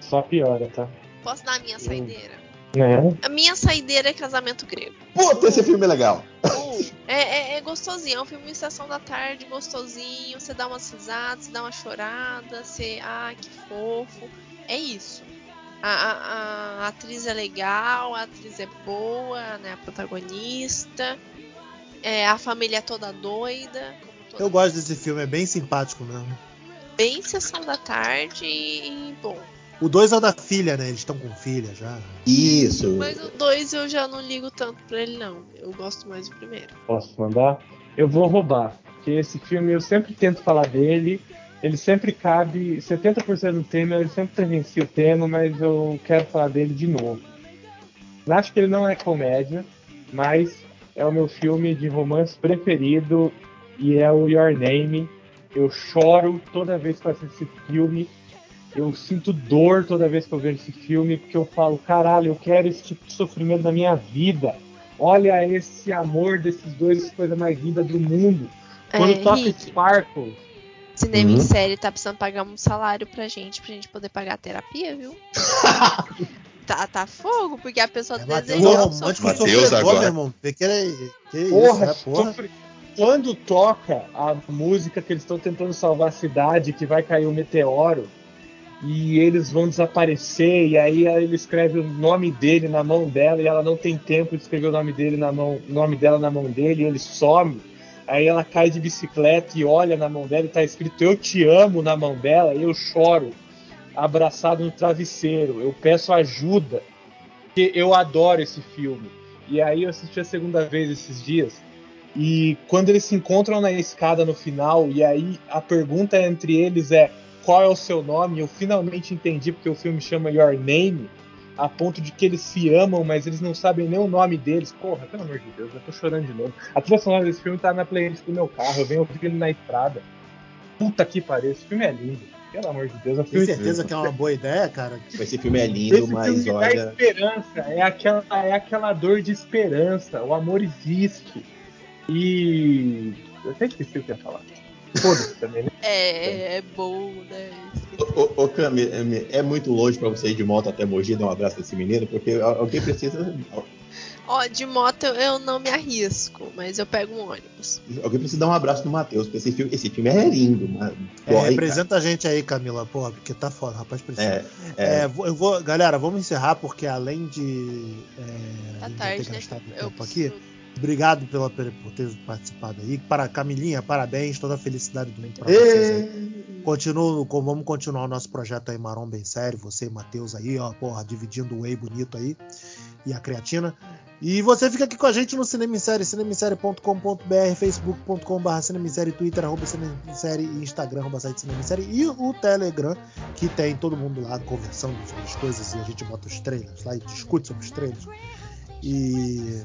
[SPEAKER 2] Só piora, tá?
[SPEAKER 3] Posso dar a minha saideira?
[SPEAKER 2] Né?
[SPEAKER 3] A minha saideira é casamento grego.
[SPEAKER 4] Puta, esse filme é legal.
[SPEAKER 3] Uh, é, é, é gostosinho, é um filme de sessão da tarde, gostosinho. Você dá umas risadas, você dá uma chorada, você. Ah, que fofo. É isso. A, a- a atriz é legal, a atriz é boa, né? A protagonista. É, a família é toda doida. toda-
[SPEAKER 1] Eu gosto desse filme, é bem simpático mesmo.
[SPEAKER 3] Bem sessão da tarde e, e bom.
[SPEAKER 1] O 2 é o da filha, né? Eles estão com filha já.
[SPEAKER 4] Isso.
[SPEAKER 3] Mas o 2 eu já não ligo tanto pra ele, não. Eu gosto mais do primeiro.
[SPEAKER 2] Posso mandar? Eu vou roubar. Porque esse filme eu sempre tento falar dele. Ele sempre cabe. 70% do tema, ele sempre presencia o tema, mas eu quero falar dele de novo. Eu Acho que ele não é comédia, mas é o meu filme de romance preferido e é o Your Name. Eu choro toda vez que eu assisto esse filme. Eu sinto dor toda vez que eu vejo esse filme, porque eu falo, caralho, eu quero esse tipo de sofrimento na minha vida. Olha esse amor desses dois, coisa mais linda do mundo. Quando
[SPEAKER 3] é,
[SPEAKER 2] toca
[SPEAKER 3] Rick,
[SPEAKER 2] Sparkle,
[SPEAKER 3] cinema
[SPEAKER 4] Uhum.
[SPEAKER 3] em série tá precisando pagar um salário pra gente, pra gente poder pagar a terapia, viu? tá, tá fogo, porque a pessoa
[SPEAKER 1] É Matheus
[SPEAKER 3] deseja
[SPEAKER 1] é
[SPEAKER 3] um
[SPEAKER 1] sofredor,
[SPEAKER 4] agora.
[SPEAKER 1] meu irmão. Que, que, que isso,
[SPEAKER 2] porra,
[SPEAKER 1] né? Porra.
[SPEAKER 2] sofre- quando toca a música que eles estão tentando salvar a cidade, que vai cair um meteoro, e eles vão desaparecer, e aí ele escreve o nome dele na mão dela, e ela não tem tempo de escrever o nome dele na mão, nome dela na mão dele, e ele some. Aí ela cai de bicicleta e olha na mão dela e tá escrito Eu te amo na mão dela, e eu choro, abraçado no travesseiro. Eu peço ajuda, porque eu adoro esse filme. E aí eu assisti a segunda vez esses dias. E quando eles se encontram na escada no final, e aí a pergunta entre eles é qual é o seu nome, eu finalmente entendi porque o filme chama Your Name, a ponto de que eles se amam, mas eles não sabem nem o nome deles. Porra, pelo amor de Deus, eu tô chorando de novo. A trilha sonora desse filme tá na playlist do meu carro, eu venho ouvir ele na estrada. Puta que pariu, esse filme é lindo. Pelo amor de Deus,
[SPEAKER 1] Tem
[SPEAKER 2] filme
[SPEAKER 1] certeza que é uma boa ideia, cara?
[SPEAKER 4] Esse filme é lindo,
[SPEAKER 2] esse
[SPEAKER 4] mas
[SPEAKER 2] filme me dá
[SPEAKER 4] olha.
[SPEAKER 2] esperança, é aquela, é aquela dor de esperança. O amor existe. E. Eu até esqueci o que eu ia falar. Foda-se também, né?
[SPEAKER 3] É, é bom, né?
[SPEAKER 4] Ô, ô, ô, Cami, é, é muito longe pra você ir de moto até Mogi dar um abraço nesse menino, porque alguém precisa.
[SPEAKER 3] Ó, de moto eu- não me arrisco, mas eu pego um ônibus.
[SPEAKER 4] Alguém precisa dar um abraço no Matheus, porque esse filme, esse filme é lindo, mas
[SPEAKER 1] É, representa a gente aí, Camila, porra, porque tá foda, rapaz precisa.
[SPEAKER 4] cara. É,
[SPEAKER 1] É, vou- eu vou, galera, vamos encerrar porque além de é,
[SPEAKER 3] Tá tarde, né? Eu
[SPEAKER 1] tempo aqui,
[SPEAKER 3] preciso-
[SPEAKER 1] obrigado pela, por ter participado aí. Para Camilinha, parabéns, toda a felicidade do mundo pra vocês aí. Continuo, vamos continuar o nosso projeto aí, Marrom Bem Sério, você e Matheus aí, ó, porra, dividindo o whey bonito aí e a creatina. E você fica aqui com a gente no Cinema em Série, cinemissérie.com.br, facebook.com.br, cinemissérie, twitter, arroba cinemissérie instagram, arroba site Cinema em Série e o Telegram, que tem todo mundo lá conversando sobre as coisas e a gente bota os trailers lá e discute sobre os trailers. E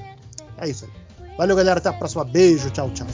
[SPEAKER 1] é isso aí. Valeu, galera, até a próxima. Beijo, tchau, tchau.